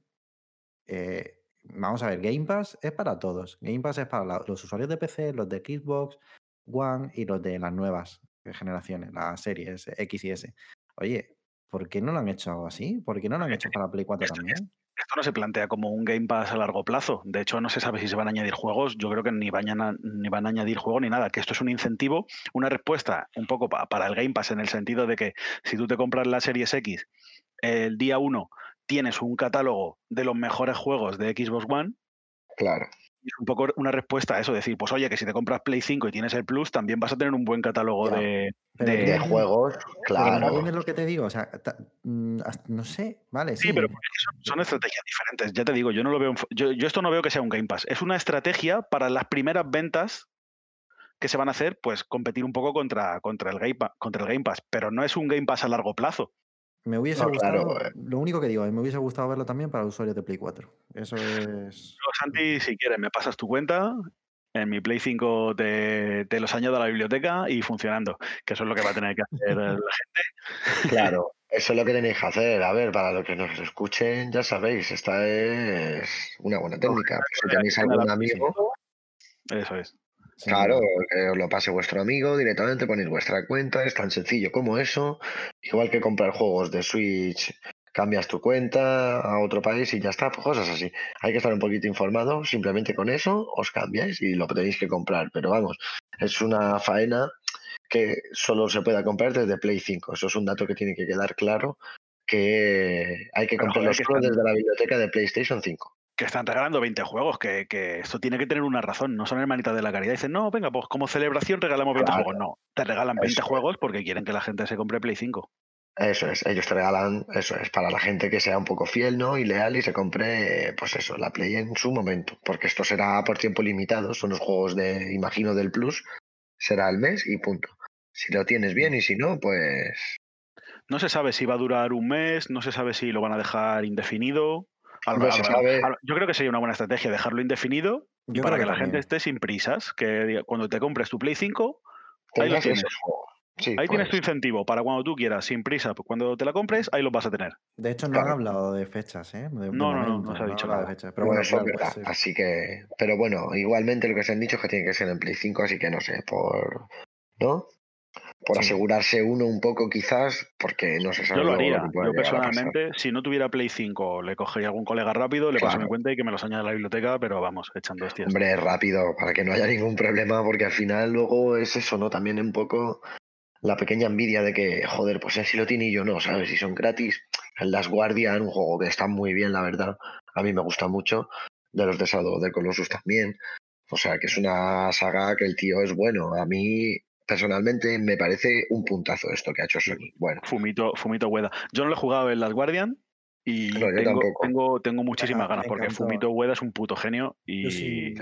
Eh, vamos a ver, Game Pass es para todos. Game Pass es para los usuarios de PC, los de Xbox One y los de las nuevas generaciones, las series X y S. Oye, ¿por qué no lo han hecho así? ¿Por qué no lo han hecho para Play 4 también? Esto no se plantea como un Game Pass a largo plazo. De hecho, no se sabe si se van a añadir juegos. Yo creo que ni van a, ni van a añadir juego ni nada. Que esto es un incentivo, una respuesta un poco para el Game Pass en el sentido de que si tú te compras la Series X el día 1 tienes un catálogo de los mejores juegos de Xbox One. Claro es un poco una respuesta a eso, decir, pues oye, que si te compras Play 5 y tienes el Plus, también vas a tener un buen catálogo de, de, juegos, claro. es lo que te digo, o sea, mm, no sé, vale. Sí, pero son, estrategias diferentes, ya te digo, yo no lo veo, yo, esto no veo que sea un Game Pass, es una estrategia para las primeras ventas que se van a hacer, pues competir un poco contra, contra, el Game, contra el Game Pass, pero no es un Game Pass a largo plazo. Me hubiese gustado, eh. lo único que digo, me hubiese gustado verlo también para usuarios de Play 4. Eso es. Santi, si quieres, me pasas tu cuenta. En mi Play 5 te, te los añado a la biblioteca y funcionando, que eso es lo que va a tener que hacer la gente. Claro, eso es lo que tenéis que hacer. A ver, para los que nos escuchen, ya sabéis, esta es una buena técnica. Si tenéis algún amigo. Eso es. Claro, que os lo pase vuestro amigo, directamente ponéis vuestra cuenta, es tan sencillo como eso. Igual que comprar juegos de Switch, cambias tu cuenta a otro país y ya está, pues cosas así. Hay que estar un poquito informado, simplemente con eso os cambiáis y lo tenéis que comprar. Pero vamos, es una faena que solo se pueda comprar desde Play 5. Eso es un dato que tiene que quedar claro, que hay que comprar los juegos desde la biblioteca de PlayStation 5 que están regalando 20 juegos, que, esto tiene que tener una razón, no son hermanitas de la caridad. Dicen, no, venga, pues como celebración regalamos 20 juegos. No, te regalan 20 juegos porque quieren que la gente se compre Play 5. Eso es, ellos te regalan, eso es, para la gente que sea un poco fiel, ¿no? Y leal y se compre, pues eso, la Play en su momento, porque esto será por tiempo limitado, son los juegos de, imagino, del Plus, será el mes y punto. Si lo tienes bien y si no, pues... No se sabe si va a durar un mes, no se sabe si lo van a dejar indefinido yo creo que sería una buena estrategia dejarlo indefinido para que, la gente esté sin prisas. Que cuando te compres tu Play 5, ahí lo tienes. ahí tienes tu pues. incentivo para cuando tú quieras, sin prisa. Cuando te la compres, ahí lo vas a tener. De hecho, no han hablado de fechas, ¿eh? no, no, no, se ha dicho nada. De fechas. Pero bueno, así que. Pero bueno, igualmente lo que se han dicho es que tiene que ser en Play 5, así que no sé, por. ¿No? Por asegurarse uno un poco quizás, porque no se sabe. Yo lo haría. Yo personalmente, si no tuviera Play 5, le cogería a algún colega rápido, le paso mi cuenta y que me los añada a la biblioteca, pero vamos, echando hostias. Hombre, rápido, para que no haya ningún problema, porque al final luego es eso, ¿no? También un poco la pequeña envidia de que, joder, pues él sí lo tiene y yo no, ¿sabes? Si son gratis. El Last Guardian, un juego que está muy bien, la verdad. A mí me gusta mucho. De los de Shadow de Colossus también. O sea, que es una saga que el tío es bueno. A mí personalmente me parece un puntazo esto que ha hecho Sony. Bueno. Fumito, Fumito Ueda. Yo no lo he jugado en Las Guardian y tengo, tengo, muchísimas ganas porque Fumito Ueda es un puto genio y...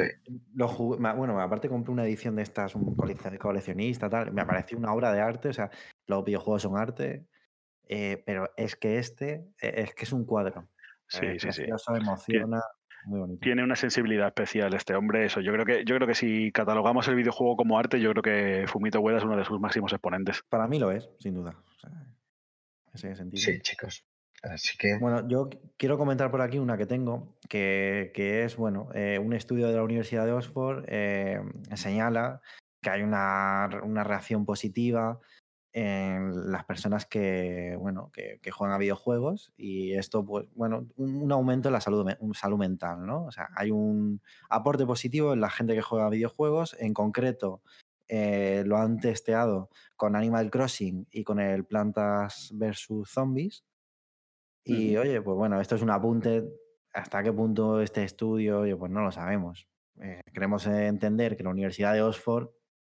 bueno, aparte compré una edición de estas, un coleccionista, tal, me pareció una obra de arte, o sea, los videojuegos son arte, eh, pero es que este, e, es que es un cuadro. Sí, sí, sí. emociona. Tiene una sensibilidad especial este hombre. Eso, yo creo que, yo creo que si catalogamos el videojuego como arte, yo creo que Fumito Ueda es uno de sus máximos exponentes. Para mí lo es, sin duda. ese sentido. Sí, chicos. Así que. Bueno, yo quiero comentar por aquí una que tengo, que, es, bueno, eh, un estudio de la Universidad de Oxford eh, señala que hay una, una reacción positiva en las personas que, bueno, que, juegan a videojuegos y esto, pues, bueno, un, aumento en la salud, salud mental, ¿no? O sea, hay un aporte positivo en la gente que juega a videojuegos, en concreto eh, lo han testeado con Animal Crossing y con el Plantas vs. Zombies. Y oye, pues bueno, esto es un apunte. ¿Hasta qué punto este estudio? Oye, pues no lo sabemos. Eh, queremos entender que la Universidad de Oxford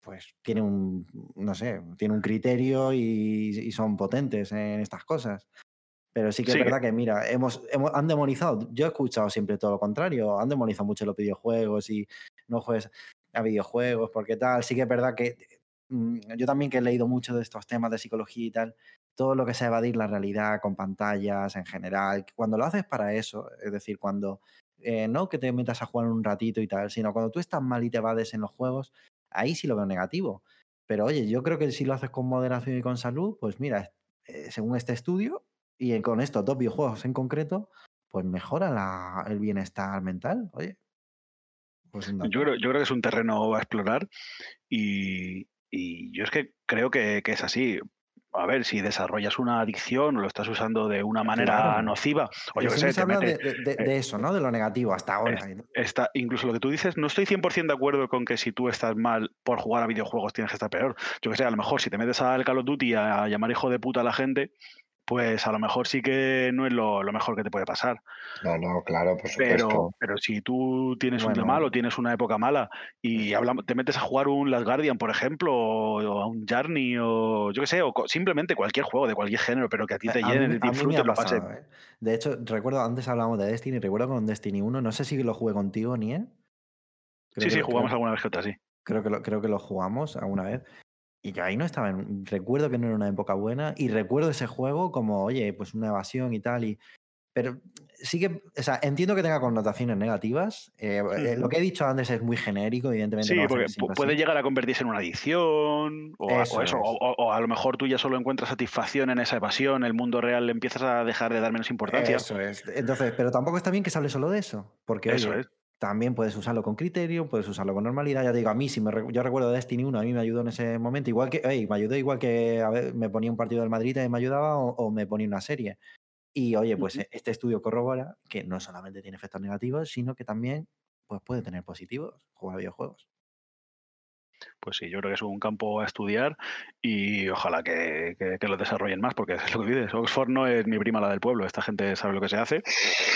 pues tiene un, no sé, tiene un criterio y, son potentes en estas cosas. Pero sí que es verdad que, mira, hemos, hemos, han demonizado, yo he escuchado siempre todo lo contrario, han demonizado mucho los videojuegos y no juegues a videojuegos porque tal. Sí que es verdad que mm, yo también que he leído mucho de estos temas de psicología y tal, todo lo que sea evadir la realidad con pantallas en general, cuando lo haces para eso, es decir, cuando eh, no que te metas a jugar un ratito y tal, sino cuando tú estás mal y te evades en los juegos, ahí sí lo veo negativo. Pero oye, yo creo que si lo haces con moderación y con salud, pues mira, eh, según este estudio, y con estos dos videojuegos en concreto, pues mejora el bienestar mental. Oye. Pues yo, creo, yo creo que es un terreno a explorar y, yo es que creo que, que, es así a ver, si desarrollas una adicción o lo estás usando de una manera nociva, o yo sé, de, de, eso, ¿no? De lo negativo hasta ahora. está, incluso lo que tú dices, no estoy 100% de acuerdo con que si tú estás mal por jugar a videojuegos tienes que estar peor. Yo que sé, a lo mejor si te metes al Call of Duty a llamar hijo de puta a la gente, pues a lo mejor sí que no es lo, mejor que te puede pasar. No, no, claro, por supuesto. Pero, pero si tú tienes un día malo, tienes una época mala y hablamos, te metes a jugar un Last Guardian, por ejemplo, o, a un Journey, o yo qué sé, o simplemente cualquier juego de cualquier género, pero que a ti te llene, de disfrute, lo pase. ¿eh? De hecho, recuerdo, antes hablábamos de Destiny, recuerdo con Destiny 1, no sé si lo jugué contigo, ni ¿eh? sí, sí, jugamos alguna vez que otra, sí. Creo que, lo, creo que lo jugamos alguna vez. Y que ahí no estaba, en, recuerdo que no era una época buena y recuerdo ese juego como, oye, pues una evasión y tal, y, pero sí que, o sea, entiendo que tenga connotaciones negativas. Eh, eh, lo que he dicho antes es muy genérico, evidentemente. Sí, porque puede llegar a convertirse en una adicción o, eso, o, a lo mejor tú ya solo encuentras satisfacción en esa evasión, el mundo real empiezas a dejar de dar menos importancia. Eso es. Entonces, pero tampoco está bien que se hable solo de eso, porque eso es también puedes usarlo con criterio, puedes usarlo con normalidad. Ya te digo, a mí, si me, yo recuerdo Destiny 1, a mí me ayudó en ese momento. Igual que, me ayudó igual que a ver, me ponía un partido del Madrid y me ayudaba o, me ponía una serie. Y oye, pues este estudio corrobora que no solamente tiene efectos negativos, sino que también pues, puede tener positivos jugar videojuegos pues sí, yo creo que es un campo a estudiar y ojalá que, lo desarrollen más, porque es lo que dices, Oxford no es mi prima la del pueblo, esta gente sabe lo que se hace.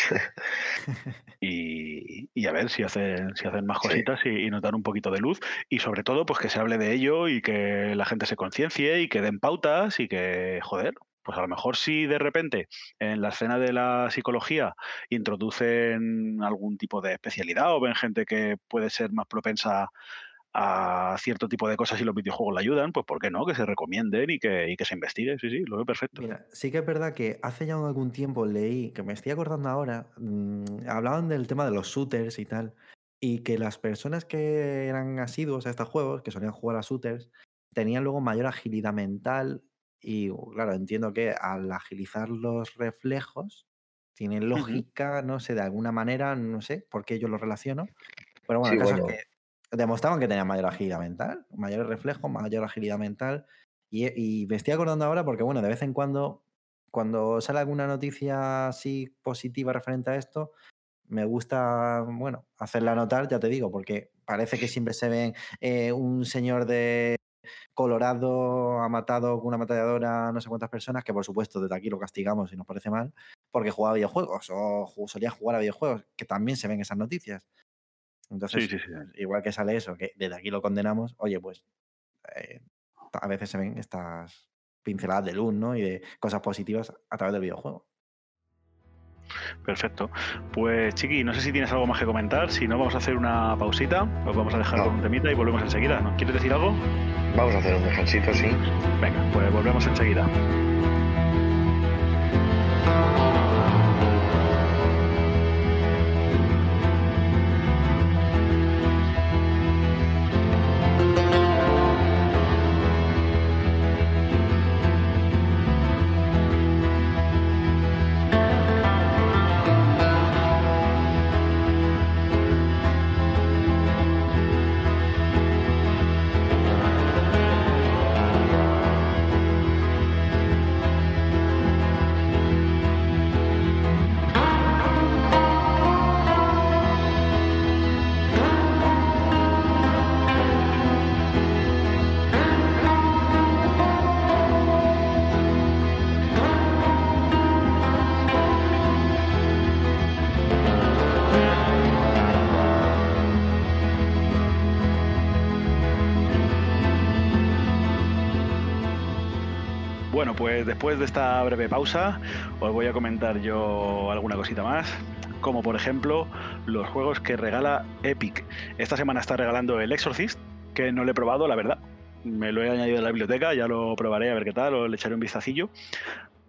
y, a ver si hacen, si hacen más cositas y, nos dan un poquito de luz. Y sobre todo, pues que se hable de ello y que la gente se conciencie y que den pautas y que, joder, pues a lo mejor si de repente en la escena de la psicología introducen algún tipo de especialidad o ven gente que puede ser más propensa a cierto tipo de cosas y los videojuegos le ayudan, pues ¿por qué no? Que se recomienden y que, que se investigue. Sí, sí, lo veo perfecto. Mira, sí que es verdad que hace ya algún tiempo leí, que me estoy acordando ahora, mm, hablaban del tema de los shooters y tal, y que las personas que eran asiduos a estos juegos, que solían jugar a shooters, tenían luego mayor agilidad mental y claro, entiendo que al agilizar los reflejos, tiene lógica, no sé, de alguna manera, no sé por qué yo lo relaciono, pero bueno, el caso es que demostraban que tenían mayor agilidad mental, mayor reflejo, mayor agilidad mental. Y, me estoy acordando ahora porque, bueno, de vez en cuando, cuando sale alguna noticia así positiva referente a esto, me gusta, bueno, hacerla notar, ya te digo, porque parece que siempre se ven eh, un señor de Colorado ha matado con una ametralladora no sé cuántas personas, que por supuesto desde aquí lo castigamos y nos parece mal, porque jugaba videojuegos o solía jugar a videojuegos, que también se ven esas noticias. Entonces, igual que sale eso, que desde aquí lo condenamos, oye, pues eh, a veces se ven estas pinceladas de luz, ¿no? Y de cosas positivas a través del videojuego. Perfecto. Pues Chiqui, no sé si tienes algo más que comentar. Si no, vamos a hacer una pausita. Os vamos a dejar con un temita y volvemos enseguida. ¿no? ¿Quieres decir algo? Vamos a hacer un ejercicio, sí. Venga, pues volvemos enseguida. Después de esta breve pausa, os voy a comentar yo alguna cosita más, como por ejemplo los juegos que regala Epic. Esta semana está regalando el Exorcist, que no lo he probado, la verdad. Me lo he añadido a la biblioteca, ya lo probaré a ver qué tal, o le echaré un vistacillo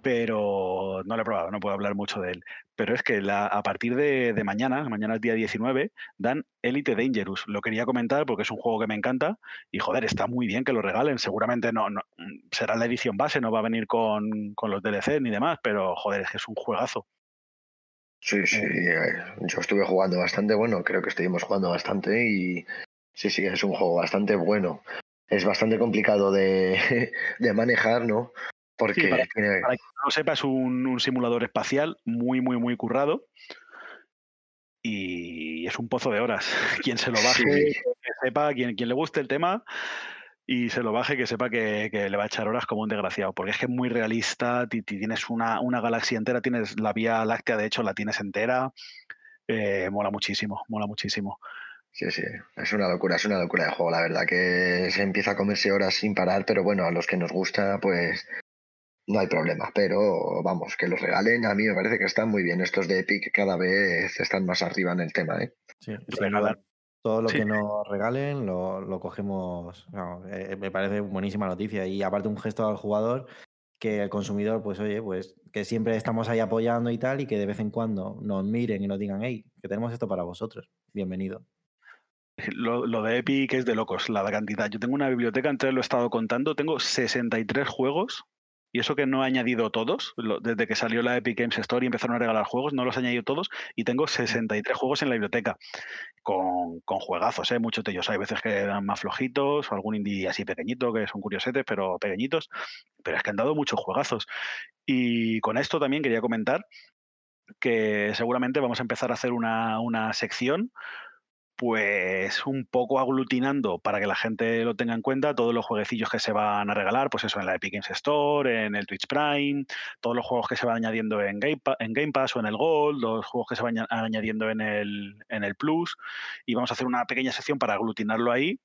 pero no lo he probado, no puedo hablar mucho de él. Pero es que a partir de, mañana, mañana es día 19, dan Elite Dangerous. Lo quería comentar porque es un juego que me encanta y joder, está muy bien que lo regalen. Seguramente no, será la edición base, no va a venir con, los DLC ni demás, pero joder, es que es un juegazo. Sí, sí, eh, yo estuve jugando bastante bueno, creo que estuvimos jugando bastante y sí, sí, es un juego bastante bueno. Es bastante complicado de, de manejar, ¿no? Porque para, que no lo sepa, es un, simulador espacial muy, muy, muy currado. Y es un pozo de horas. Quien se lo baje, que sepa, quien, quien le guste el tema y se lo baje, que sepa que, le va a echar horas como un desgraciado. Porque es que es muy realista, tienes una, una galaxia entera, tienes la Vía Láctea, de hecho, la tienes entera. Eh, mola muchísimo, mola muchísimo. Sí, sí, es una locura, es una locura de juego, la verdad, que se empieza a comerse horas sin parar, pero bueno, a los que nos gusta, pues no hay problema, pero vamos, que los regalen, a mí me parece que están muy bien. Estos de Epic cada vez están más arriba en el tema, ¿eh? Sí, todo lo que nos regalen lo, cogemos. Eh, me parece buenísima noticia. Y aparte un gesto al jugador que el consumidor, pues oye, pues que siempre estamos ahí apoyando y tal, y que de vez en cuando nos miren y nos digan, hey, que tenemos esto para vosotros. Bienvenido. Lo, lo, de Epic es de locos, la cantidad. Yo tengo una biblioteca, antes lo he estado contando, tengo 63 juegos y eso que no he añadido todos, desde que salió la Epic Games Store y empezaron a regalar juegos, no los he añadido todos y tengo 63 juegos en la biblioteca con, con juegazos, ¿eh? muchos de ellos. Hay veces que dan más flojitos, o algún indie así pequeñito, que son curiosetes, pero pequeñitos, pero es que han dado muchos juegazos. Y con esto también quería comentar que seguramente vamos a empezar a hacer una, una sección pues un poco aglutinando para que la gente lo tenga en cuenta todos los jueguecillos que se van a regalar, pues eso en la Epic Games Store, en el Twitch Prime, todos los juegos que se van añadiendo en Game, en Game Pass o en el Gold, los juegos que se van añadiendo en el, en el Plus, y vamos a hacer una pequeña sección para aglutinarlo ahí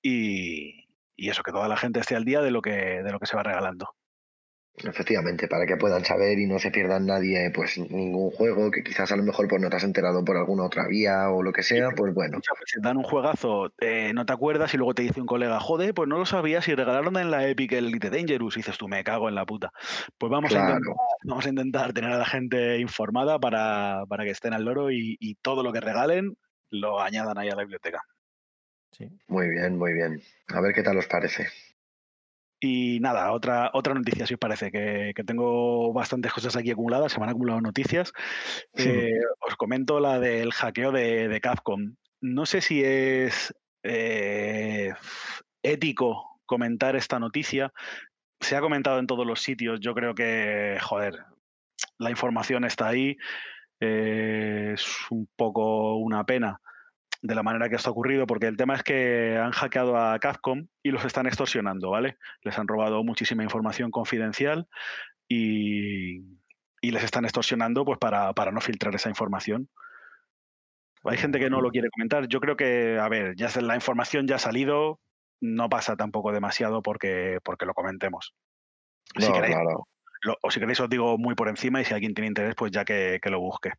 y, y eso, que toda la gente esté al día de lo que, de lo que se va regalando. Efectivamente, para que puedan saber y no se pierdan nadie pues ningún juego, que quizás a lo mejor pues, no te has enterado por alguna otra vía o lo que sea, pues bueno. Si dan un juegazo, eh, no te acuerdas y luego te dice un colega, joder, pues no lo sabías y regalaron en la Epic el Elite Dangerous y dices tú, me cago en la puta. Pues vamos, a, intentar, vamos a intentar tener a la gente informada para, para que estén al loro y, y todo lo que regalen lo añadan ahí a la biblioteca. Sí. Muy bien, muy bien. A ver qué tal os parece. Y nada, otra, otra noticia, si os parece, que, tengo bastantes cosas aquí acumuladas, se me han acumulado noticias. Eh, os comento la del hackeo de, Capcom. No sé si es eh, ético comentar esta noticia. Se ha comentado en todos los sitios. Yo creo que, joder, la información está ahí. Eh, es un poco una pena de la manera que esto ha ocurrido, porque el tema es que han hackeado a Capcom y los están extorsionando, ¿vale? Les han robado muchísima información confidencial y, les están extorsionando pues para, no filtrar esa información. Hay gente que no lo quiere comentar. Yo creo que, a ver, ya la información ya ha salido, no pasa tampoco demasiado porque, porque lo comentemos. si queréis, o si queréis os digo muy por encima y si alguien tiene interés, pues ya que, que lo busque.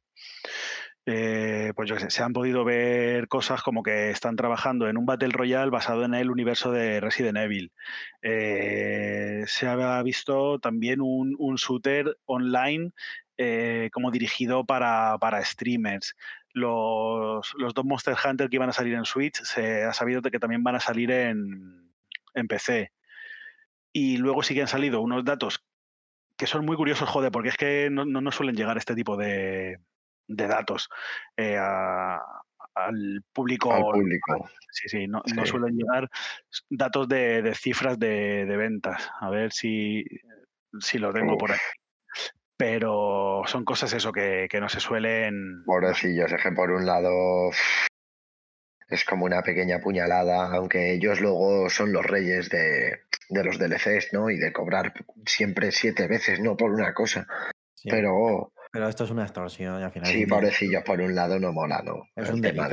Eh, pues yo sé, se han podido ver cosas como que están trabajando en un Battle Royale basado en el universo de Resident Evil. Eh, se ha visto también un, shooter online eh, como dirigido para, streamers. Los, dos Monster Hunter que iban a salir en Switch se ha sabido que también van a salir en, PC. Y luego sí que han salido unos datos que son muy curiosos, joder, porque es que no, no suelen llegar este tipo de, de datos eh, al público. Sí, sí, no, suelen llegar datos de, cifras de, ventas. A ver si, si lo tengo por ahí. Pero son cosas eso que, no se suelen. Pobrecillos, es que por un lado es como una pequeña puñalada, aunque ellos luego son los reyes de, de los DLCs, ¿no? Y de cobrar siempre siete veces, no por una cosa. Pero pero esto es una extorsión y al final. Sí, pobrecillos, por un lado no mola, ¿no? Es un delito.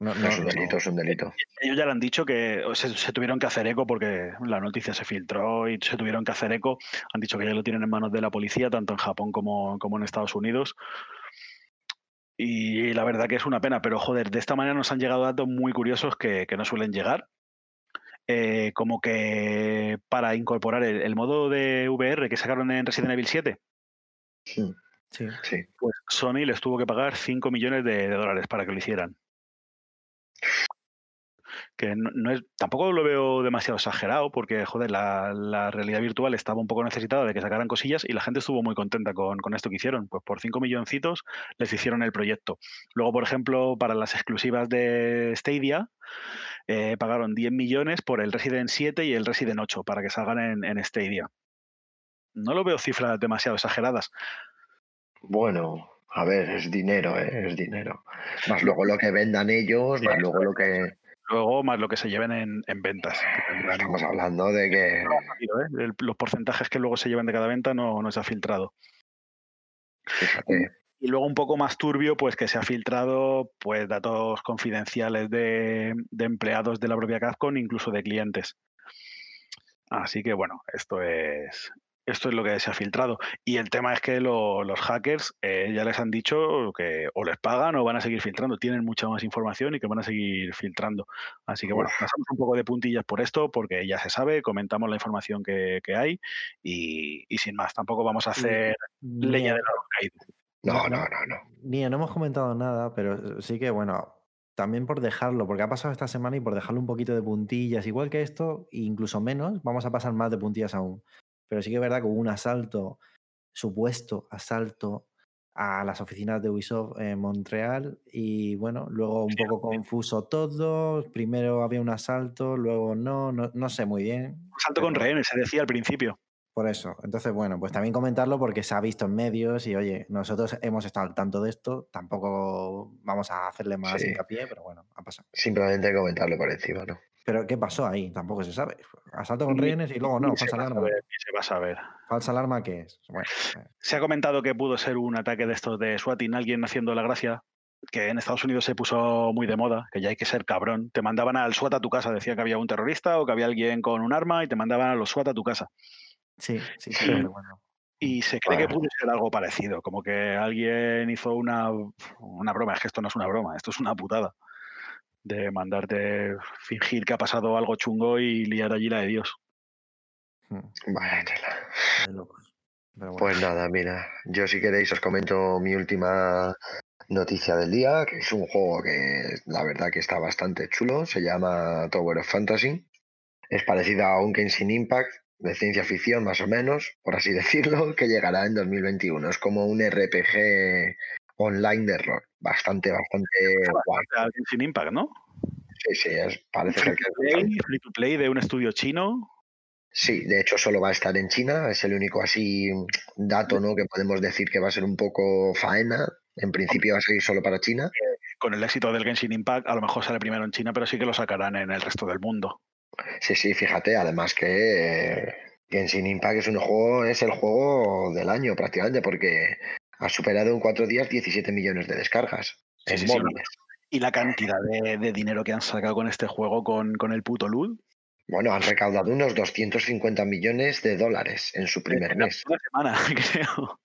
No, es un delito, es un delito. Ellos ya le han dicho que se, tuvieron que hacer eco porque la noticia se filtró y se tuvieron que hacer eco. Han dicho que ya lo tienen en manos de la policía, tanto en Japón como, como en Estados Unidos. Y la verdad que es una pena, pero joder, de esta manera nos han llegado datos muy curiosos que, no suelen llegar. Eh, como que para incorporar el, modo de VR que sacaron en Resident Evil 7, sí, sí. pues Sony les tuvo que pagar 5 millones de dólares para que lo hicieran que no, es, tampoco lo veo demasiado exagerado porque, joder, la, realidad virtual estaba un poco necesitada de que sacaran cosillas y la gente estuvo muy contenta con, esto que hicieron. Pues por 5 milloncitos les hicieron el proyecto. Luego, por ejemplo, para las exclusivas de Stadia, eh, pagaron 10 millones por el Resident 7 y el Resident 8 para que salgan en, en Stadia. No lo veo cifras demasiado exageradas. Bueno, a ver, es dinero, ¿eh? es dinero. Más luego lo que vendan ellos, más luego lo que... Luego más lo que se lleven en, ventas. Estamos hablando de que... ¿eh? los porcentajes que luego se lleven de cada venta no, no se ha filtrado. Fíjate. Y luego un poco más turbio, pues que se ha filtrado pues datos confidenciales de, de empleados de la propia Capcom, incluso de clientes. Así que bueno, esto es, esto es lo que se ha filtrado. Y el tema es que los hackers eh, ya les han dicho que o les pagan o van a seguir filtrando. Tienen mucha más información y que van a seguir filtrando. Así que bueno, pasamos un poco de puntillas por esto porque ya se sabe, comentamos la información que, hay y, sin más. Tampoco vamos a hacer leña de la caído. No, no, no, no. Ni no hemos comentado nada, pero sí que bueno, también por dejarlo, porque ha pasado esta semana y por dejarlo un poquito de puntillas, igual que esto, incluso menos, vamos a pasar más de puntillas aún. Pero sí que es verdad que hubo un asalto, supuesto asalto a las oficinas de Ubisoft en Montreal y bueno, luego un poco confuso todo. Primero había un asalto, luego no, no, sé muy bien. Asalto con rehenes, se decía al principio. Por eso. Entonces, bueno, pues también comentarlo porque se ha visto en medios y oye, nosotros hemos estado al tanto de esto, tampoco vamos a hacerle más hincapié, pero bueno, ha pasado. Simplemente comentarlo por encima, ¿no? Pero ¿qué pasó ahí? Tampoco se sabe. Asalto con rehenes y luego no, falsa alarma. se va a saber. ¿Falsa alarma qué es? Eh. Se ha comentado que pudo ser un ataque de estos de swatting, alguien haciendo la gracia, que en Estados Unidos se puso muy de moda, que ya hay que ser cabrón. Te mandaban al SWAT a tu casa, decían que había un terrorista o que había alguien con un arma y te mandaban a los SWAT a tu casa. Sí, sí, sí. bueno. Y se cree que pudo ser algo parecido, como que alguien hizo una, una broma. Es que esto no es una broma, esto es una putada de mandarte fingir que ha pasado algo chungo y liar allí la de Dios. Hmm. Pues nada, mira, yo si queréis os comento mi última noticia del día, que es un juego que la verdad que está bastante chulo, se llama Tower of Fantasy. Es parecido a un Genshin Impact de ciencia ficción más o menos, por así decirlo, que llegará en 2021. Es como un RPG online de error. Bastante, bastante guay. Sin Impact, ¿no? Sí, sí, parece free que es. Free to play de un estudio chino. Sí, de hecho solo va a estar en China, es el único así dato ¿no? que podemos decir que va a ser un poco faena. En principio va a seguir solo para China. Con el éxito del Genshin Impact, a lo mejor sale primero en China, pero sí que lo sacarán en el resto del mundo. Sí, sí, fíjate, además que eh, Genshin Impact es un juego, es el juego del año prácticamente, porque ha superado en cuatro días 17 millones de descargas en móviles. y la cantidad de, dinero que han sacado con este juego, con, con el puto LUD. Bueno, han recaudado unos 250 millones de dólares en su primer mes. Una semana, creo.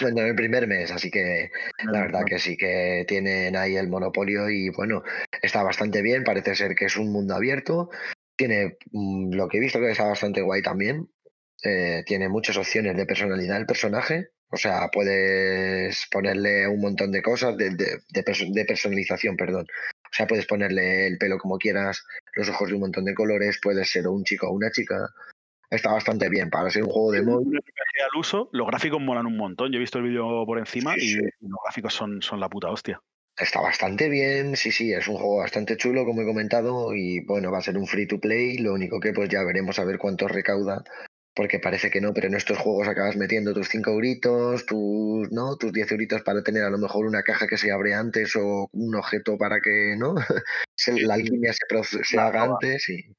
Bueno, en el primer mes, así que la verdad que sí que tienen ahí el monopolio y bueno, está bastante bien, parece ser que es un mundo abierto, tiene mm, lo que he visto que está bastante guay también, eh, tiene muchas opciones de personalidad el personaje, o sea, puedes ponerle un montón de cosas de, de, personalización, perdón. O sea, puedes ponerle el pelo como quieras, los ojos de un montón de colores, puedes ser un chico o una chica. Está bastante bien para ser un juego de móvil. al uso, los gráficos molan un montón. Yo he visto el vídeo por encima y los gráficos son, son la puta hostia. Está bastante bien, sí, sí, es un juego bastante chulo, como he comentado, y bueno, va a ser un free to play, lo único que pues ya veremos a ver cuánto recauda porque parece que no, pero en estos juegos acabas metiendo tus 5 euritos, tus, ¿no? tus 10 euritos para tener a lo mejor una caja que se abre antes o un objeto para que ¿no? la alquimia se, se haga antes y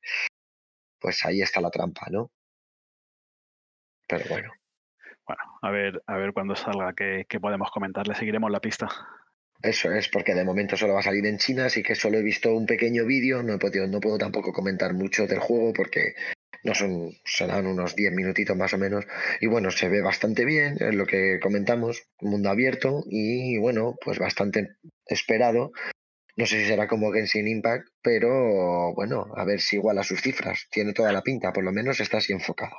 pues ahí está la trampa, ¿no? Pero bueno. Bueno, a ver, a ver cuando salga qué, podemos comentar, le seguiremos la pista. Eso es, porque de momento solo va a salir en China, así que solo he visto un pequeño vídeo, no he podido, no puedo tampoco comentar mucho del juego porque no son, serán unos 10 minutitos más o menos. Y bueno, se ve bastante bien, es lo que comentamos, mundo abierto y bueno, pues bastante esperado. No sé si será como Genshin Impact, pero bueno, a ver si iguala sus cifras. Tiene toda la pinta, por lo menos está así enfocado.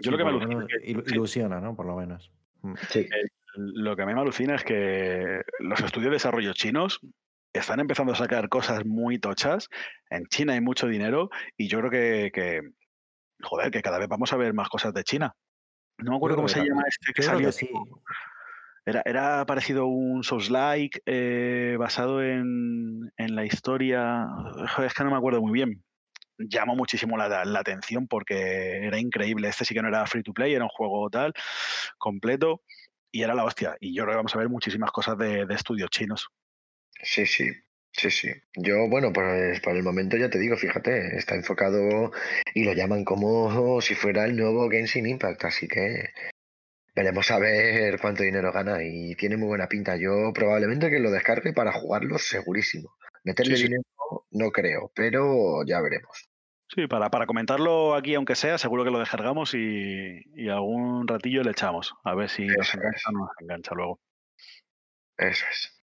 Yo lo que me alucina ilusiona, ¿no? Por lo menos. Mm. Sí. lo que a mí me alucina es que los estudios de desarrollo chinos están empezando a sacar cosas muy tochas. En China hay mucho dinero y yo creo que, joder, que cada vez vamos a ver más cosas de China. No me acuerdo cómo se llama este que salió. Era, era parecido a un Souls-like eh, basado en, la historia. es que no me acuerdo muy bien. Llamó muchísimo la, atención porque era increíble. Este sí que no era free to play, era un juego tal, completo, y era la hostia. Y yo creo que vamos a ver muchísimas cosas de, de estudios chinos. Sí, sí, Sí, sí. Yo, bueno, pues por el momento ya te digo, fíjate, está enfocado y lo llaman como si fuera el nuevo Genshin Impact, así que veremos a ver cuánto dinero gana y tiene muy buena pinta. Yo probablemente que lo descargue para jugarlo segurísimo. Meterle dinero no creo, pero ya veremos. Sí, para, para comentarlo aquí, aunque sea, seguro que lo descargamos y, y algún ratillo le echamos. A ver si nos engancha, nos engancha luego. Eso es.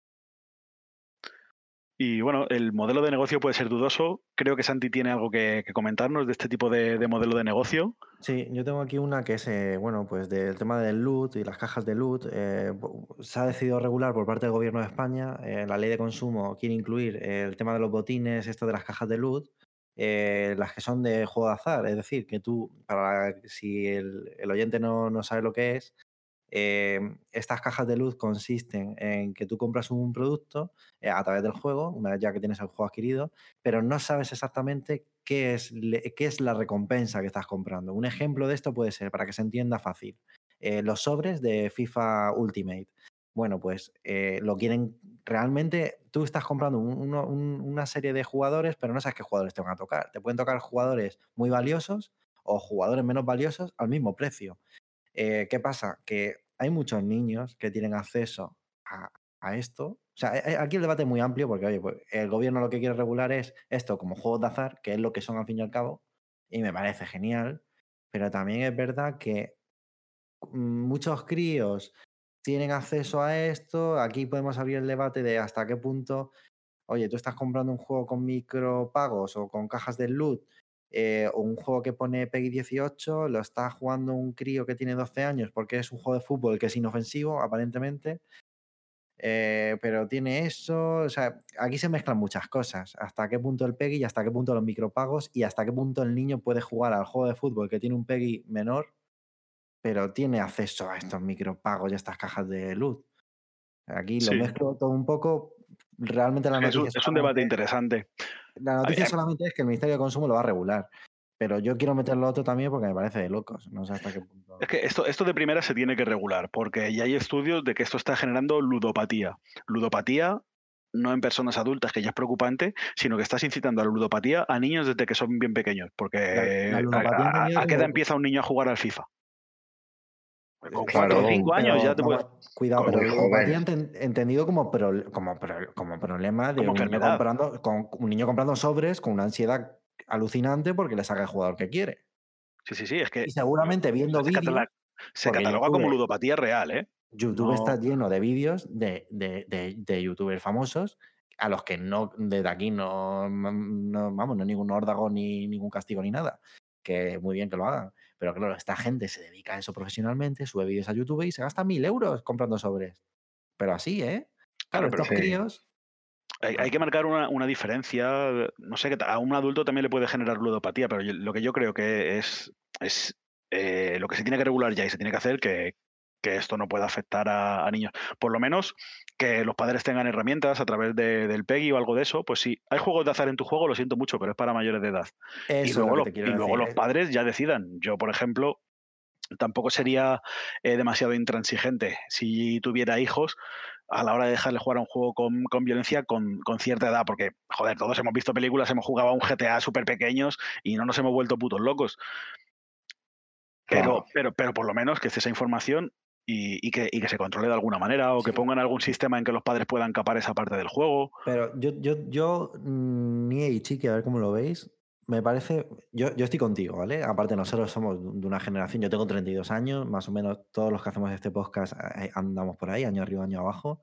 Y bueno, el modelo de negocio puede ser dudoso. Creo que Santi tiene algo que, comentarnos de este tipo de, modelo de negocio. Sí, yo tengo aquí una que es, eh, bueno, pues del tema del loot y las cajas de loot. Eh, se ha decidido regular por parte del gobierno de España. Eh, la ley de consumo quiere incluir el tema de los botines, esto de las cajas de loot, las que son de juego de azar. Es decir, que tú, para si el, oyente no, no sabe lo que es, Em, estas cajas de luz consisten en que tú compras un producto eh, a través del juego, una vez ya que tienes el juego adquirido, pero no sabes exactamente qué es, qué es la recompensa que estás comprando. Un ejemplo de esto puede ser, para que se entienda fácil, eh, los sobres de FIFA Ultimate. Bueno, pues eh, lo quieren realmente, tú estás comprando una serie de jugadores, pero no sabes qué jugadores te van a tocar. Te pueden tocar jugadores muy valiosos o jugadores menos valiosos al mismo precio. ¿Qué pasa? Que hay muchos niños que tienen acceso a, esto. O sea, e, e, aquí el debate es muy amplio porque, oye, pues el gobierno lo que quiere regular es esto como juegos de azar, que es lo que son al fin y al cabo, y me parece genial, pero también es verdad que muchos críos tienen acceso a esto, aquí podemos abrir el debate de hasta qué punto, oye, tú estás comprando un juego con micropagos o con cajas de loot eh, o un juego que pone PEGI 18, lo está jugando un crío que tiene 12 años porque es un juego de fútbol que es inofensivo, aparentemente. Eh, pero tiene eso, o sea, aquí se mezclan muchas cosas. Hasta qué punto el PEGI y hasta qué punto los micropagos y hasta qué punto el niño puede jugar al juego de fútbol que tiene un PEGI menor, pero tiene acceso a estos micropagos y a estas cajas de luz. Aquí lo mezclo todo un poco. Realmente la noticia es, un, debate interesante. La noticia solamente es que el Ministerio de Consumo lo va a regular. Pero yo quiero meterlo otro también porque me parece de locos. No sé hasta qué punto. Es que esto, esto de primera se tiene que regular, porque ya hay estudios de que esto está generando ludopatía. Ludopatía no en personas adultas, que ya es preocupante, sino que estás incitando a la ludopatía a niños desde que son bien pequeños. Porque a, qué edad empieza un niño a jugar al FIFA? Con cuatro o cinco años ya te puedes. Cuidado, pero ludopatía entendido como, como, como problema de un niño, comprando, con, un niño comprando sobres con una ansiedad alucinante porque le saca el jugador que quiere. Sí, sí, sí, es que. Y seguramente viendo vídeos. Se cataloga como ludopatía real, ¿eh? YouTube está lleno de vídeos de, de, de, youtubers famosos a los que no desde aquí no, no, vamos, no hay ningún órdago ni ningún castigo ni nada. Que muy bien que lo hagan. Pero claro, esta gente se dedica a eso profesionalmente, sube vídeos a YouTube y se gasta mil euros comprando sobres. Pero así, ¿eh? Claro, estos críos. Hay, que marcar una, diferencia. No sé, que a un adulto también le puede generar ludopatía, pero lo que yo creo que es, es eh, lo que se tiene que regular ya y se tiene que hacer que, que esto no pueda afectar a, niños. Por lo menos que los padres tengan herramientas a través del PEGI o algo de eso. Pues si hay juegos de azar en tu juego, lo siento mucho, pero es para mayores de edad. y luego, los padres ya decidan. Yo, por ejemplo, tampoco sería eh, demasiado intransigente si tuviera hijos a la hora de dejarle jugar a un juego con, violencia con, cierta edad, porque, joder, todos hemos visto películas, hemos jugado a un GTA súper pequeños y no nos hemos vuelto putos locos. Pero, pero, pero por lo menos que esté esa información y, que, se controle de alguna manera o que pongan algún sistema en que los padres puedan capar esa parte del juego. Pero yo, yo, yo mm, ni he chiqui, a ver cómo lo veis. Me parece, yo, yo estoy contigo, ¿vale? Aparte, nosotros somos de una generación, yo tengo 32 años, más o menos todos los que hacemos este podcast eh, andamos por ahí, año arriba, año abajo.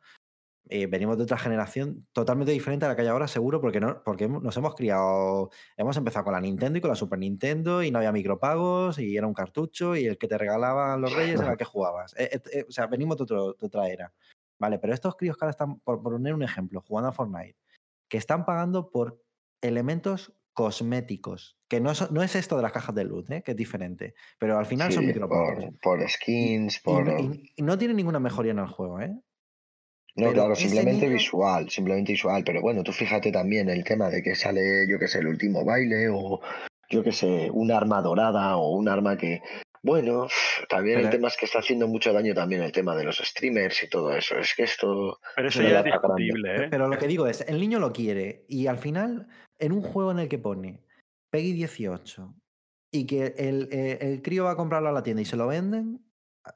Eh, venimos de otra generación totalmente diferente a la que hay ahora, seguro, porque, no, porque nos hemos criado, hemos empezado con la Nintendo y con la Super Nintendo y no había micropagos y era un cartucho y el que te regalaban los reyes era el que jugabas. Eh, eh, o sea, venimos de, otra era. Vale, pero estos críos que ahora están, por, poner un ejemplo, jugando a Fortnite, que están pagando por elementos cosméticos, que no, no es esto de las cajas de luz, que es diferente, pero al final son micropagos. Por, skins, por... y no tiene ninguna mejoría en el juego, ¿eh? No, claro, simplemente visual, simplemente visual. Pero bueno, tú fíjate también el tema de que sale, yo qué sé, el último baile o yo qué sé, un arma dorada o un arma que... Bueno, también el tema es que está haciendo mucho daño también el tema de los streamers y todo eso. Es que esto... Pero eso ya es discutible, ¿eh? Pero lo que digo es, el niño lo quiere y al final, en un juego en el que pone Peggy 18 y que el, eh, el crío va a comprarlo a la tienda y se lo venden,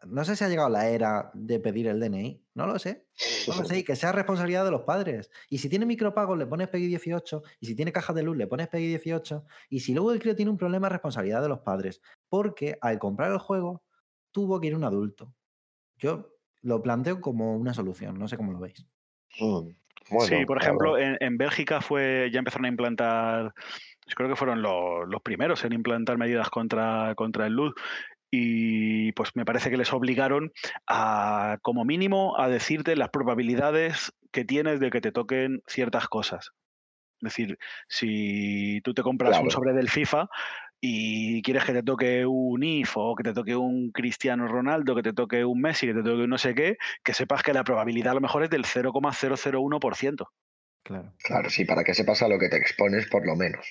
no sé si ha llegado la era de pedir el DNI, no lo sé. No lo sé, y que sea responsabilidad de los padres. Y si tiene micropagos, le pones PEGI 18, y si tiene cajas de luz, le pones PEGI 18, y si luego el crío tiene un problema, responsabilidad de los padres. Porque al comprar el juego, tuvo que ir un adulto. Yo lo planteo como una solución, no sé cómo lo veis. Mm, sí, por ejemplo, en, Bélgica fue, ya empezaron a implantar, creo que fueron los, los primeros en implantar medidas contra, contra el luz y pues me parece que les obligaron a, como mínimo, a decirte las probabilidades que tienes de que te toquen ciertas cosas. Es decir, si tú te compras un sobre del FIFA y quieres que te toque un IF o que te toque un Cristiano Ronaldo, que te toque un Messi, que te toque un no sé qué, que sepas que la probabilidad a lo mejor es del 0,001%. Claro. Claro, sí, para que sepas a lo que te expones por lo menos.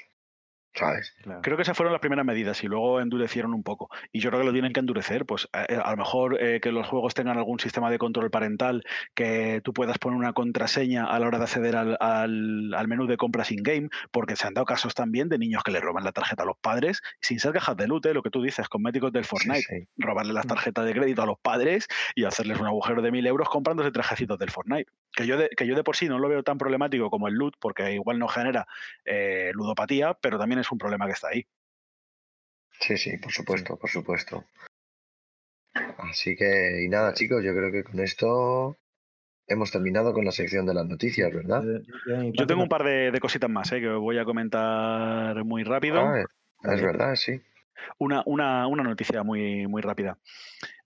Creo que esas fueron las primeras medidas y luego endurecieron un poco. Y yo creo que lo tienen que endurecer. Pues eh, eh, a, lo mejor eh, que los juegos tengan algún sistema de control parental, que tú puedas poner una contraseña a la hora de acceder al, al, menú de compras in-game, porque se han dado casos también de niños que le roban la tarjeta a los padres sin ser cajas de lute, lo que tú dices, cosméticos del Fortnite. Robarle las mm. tarjetas de crédito a los padres y hacerles un agujero de mil euros comprándose trajecitos del Fortnite. Que yo, de, que yo de por sí no lo veo tan problemático como el loot, porque igual no genera ludopatía, pero también es un problema que está ahí. Sí, sí, por supuesto, por supuesto. Así que, y nada, chicos, yo creo que con esto hemos terminado con la sección de las noticias, ¿verdad? Yo tengo un par de, cositas más ¿eh? que voy a comentar muy rápido. Ah, es verdad, sí. Una, una, una, noticia muy, muy rápida.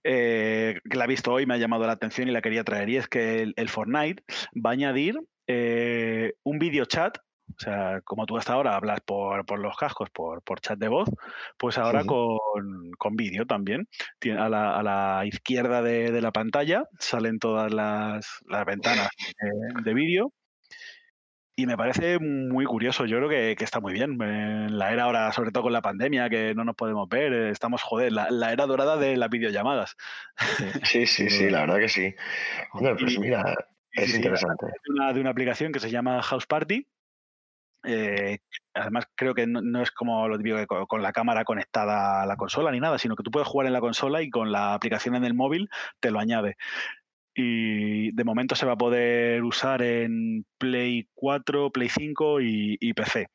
Eh, que la he visto hoy, me ha llamado la atención y la quería traer. Y es que el, Fortnite va a añadir eh, un video chat o sea, como tú hasta ahora hablas por, por los cascos, por, por, chat de voz, pues ahora con, con vídeo también. A la, a la izquierda de, de, la pantalla salen todas las, las ventanas de, vídeo. Y me parece muy curioso, yo creo que, que, está muy bien. En la era ahora, sobre todo con la pandemia, que no nos podemos ver, estamos, joder, la, la era dorada de las videollamadas. Sí, sí, sí, la verdad que sí. Bueno, pues mira, es interesante. De una, de una aplicación que se llama House Party, eh, además, creo que no, es como lo típico con, la cámara conectada a la consola ni nada, sino que tú puedes jugar en la consola y con la aplicación en el móvil te lo añade. Y de momento se va a poder usar en Play 4, Play 5 y, PC.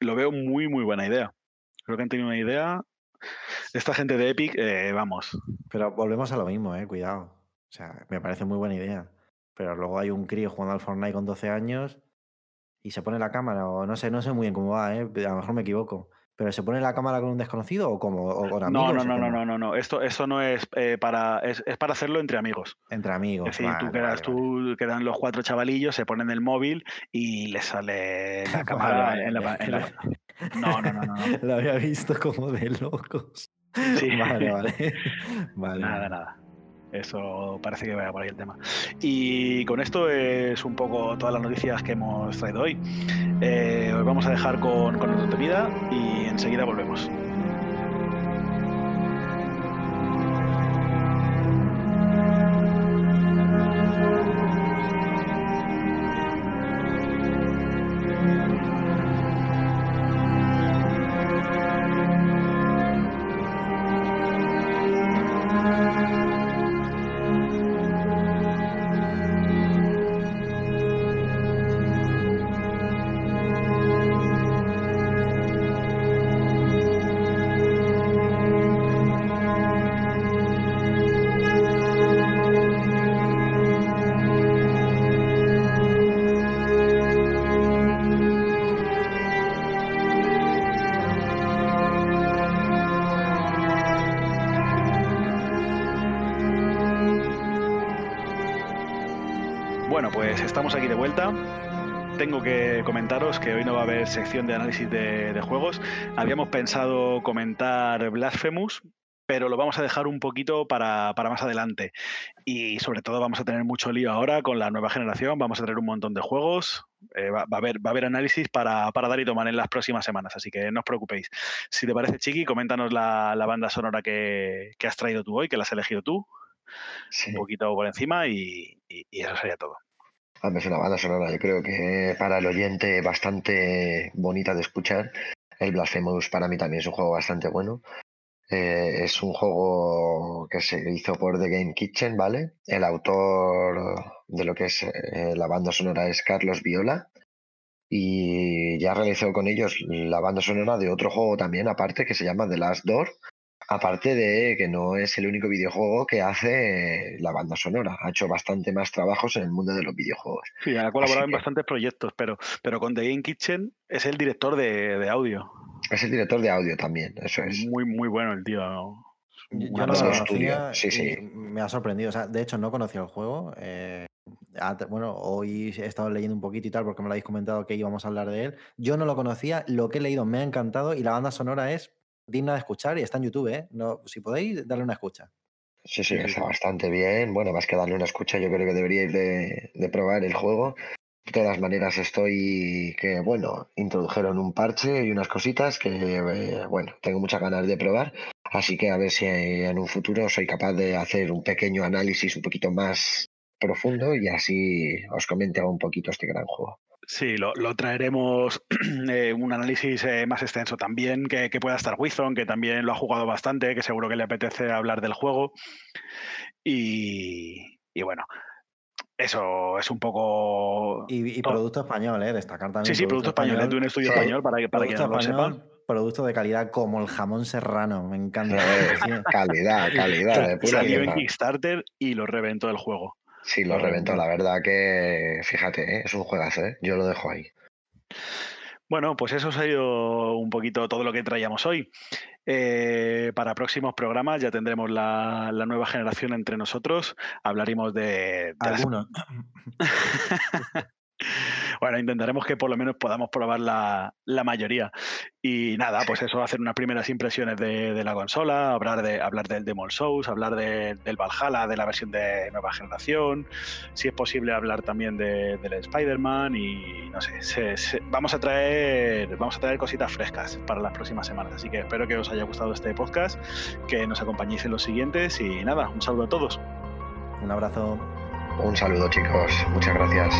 Lo veo muy, muy buena idea. Creo que han tenido una idea. Esta gente de Epic, eh, vamos. Pero volvemos a lo mismo, eh, cuidado. O sea, me parece muy buena idea. Pero luego hay un crío jugando al Fortnite con 12 años y se pone la cámara, o no sé, no sé muy bien cómo va, ¿eh? a lo mejor me equivoco. ¿Pero se pone la cámara con un desconocido o como o con amigos? No, no, no, no, no, no, Esto, esto no es eh, para es, es, para hacerlo entre amigos. Entre amigos. Es decir, tú quedas, tú quedan los cuatro chavalillos, se ponen el móvil y le sale la cámara en, la, en, la, No, no, no, no. Lo había visto como de locos. Sí. Vale, vale. vale. Nada, nada. Eso parece que vaya por ahí el tema. Y con esto es un poco todas las noticias que hemos traído hoy. Eh, os vamos a dejar con, con nuestra vida y enseguida volvemos. Bueno, pues estamos aquí de vuelta. Tengo que comentaros que hoy no va a haber sección de análisis de, juegos. Habíamos pensado comentar Blasphemous, pero lo vamos a dejar un poquito para, más adelante. Y sobre todo vamos a tener mucho lío ahora con la nueva generación, vamos a tener un montón de juegos, eh, va, a haber, análisis para, dar y tomar en las próximas semanas, así que no os preocupéis. Si te parece, Chiqui, coméntanos la, la banda sonora que, que, has traído tú hoy, que la has elegido tú, sí. un poquito por encima y, y, y eso sería todo. Es una banda sonora, yo creo que para el oyente bastante bonita de escuchar. El Blasphemous para mí también es un juego bastante bueno. Eh, es un juego que se hizo por The Game Kitchen, ¿vale? El autor de lo que es eh, la banda sonora es Carlos Viola. Y ya realizó con ellos la banda sonora de otro juego también, aparte, que se llama The Last Door. Aparte de que no es el único videojuego que hace la banda sonora. Ha hecho bastante más trabajos en el mundo de los videojuegos. Sí, ha colaborado en bastantes proyectos, pero, pero con The Game Kitchen es el director de, de audio. Es el director de audio también, eso es. Muy, muy bueno el tío. Yo no lo conocía sí, sí. me ha sorprendido. O sea, de hecho, no conocía el juego. Eh, bueno, hoy he estado leyendo un poquito y tal porque me lo habéis comentado que íbamos a hablar de él. Yo no lo conocía, lo que he leído me ha encantado y la banda sonora es digna de escuchar y está en YouTube, ¿eh? No, si podéis, darle una escucha. Sí, sí, está bastante bien. Bueno, más que darle una escucha, yo creo que deberíais de, de probar el juego. De todas maneras, estoy que, bueno, introdujeron un parche y unas cositas que, eh, bueno, tengo muchas ganas de probar. Así que a ver si en un futuro soy capaz de hacer un pequeño análisis un poquito más profundo y así os comente un poquito este gran juego. Sí, lo, lo traeremos eh, un análisis eh, más extenso también, que, que pueda estar Wizon, que también lo ha jugado bastante, que seguro que le apetece hablar del juego. Y, y bueno, eso es un poco. Y, y producto español, ¿eh? Destacar también. Sí, sí, producto, español, español, de un estudio sí. español, para, que, para quien no lo sepa. Producto de calidad como el jamón serrano, me encanta. calidad, calidad. De pura Salió en Kickstarter y lo reventó el juego. Sí, lo reventó, la verdad que, fíjate, ¿eh? es un juegazo, ¿eh? yo lo dejo ahí. Bueno, pues eso ha sido un poquito todo lo que traíamos hoy. Eh, para próximos programas ya tendremos la, la, nueva generación entre nosotros. Hablaremos de... de Algunos. Las... bueno, intentaremos que por lo menos podamos probar la, la, mayoría. Y nada, pues eso, hacer unas primeras impresiones de, de la consola, hablar, de, hablar del Demon Souls, hablar de, del Valhalla, de la versión de nueva generación, si es posible hablar también de, del Spider-Man y no sé, se, se, vamos, a traer, vamos a traer cositas frescas para las próximas semanas. Así que espero que os haya gustado este podcast, que nos acompañéis en los siguientes y nada, un saludo a todos. Un abrazo. Un saludo chicos, muchas gracias.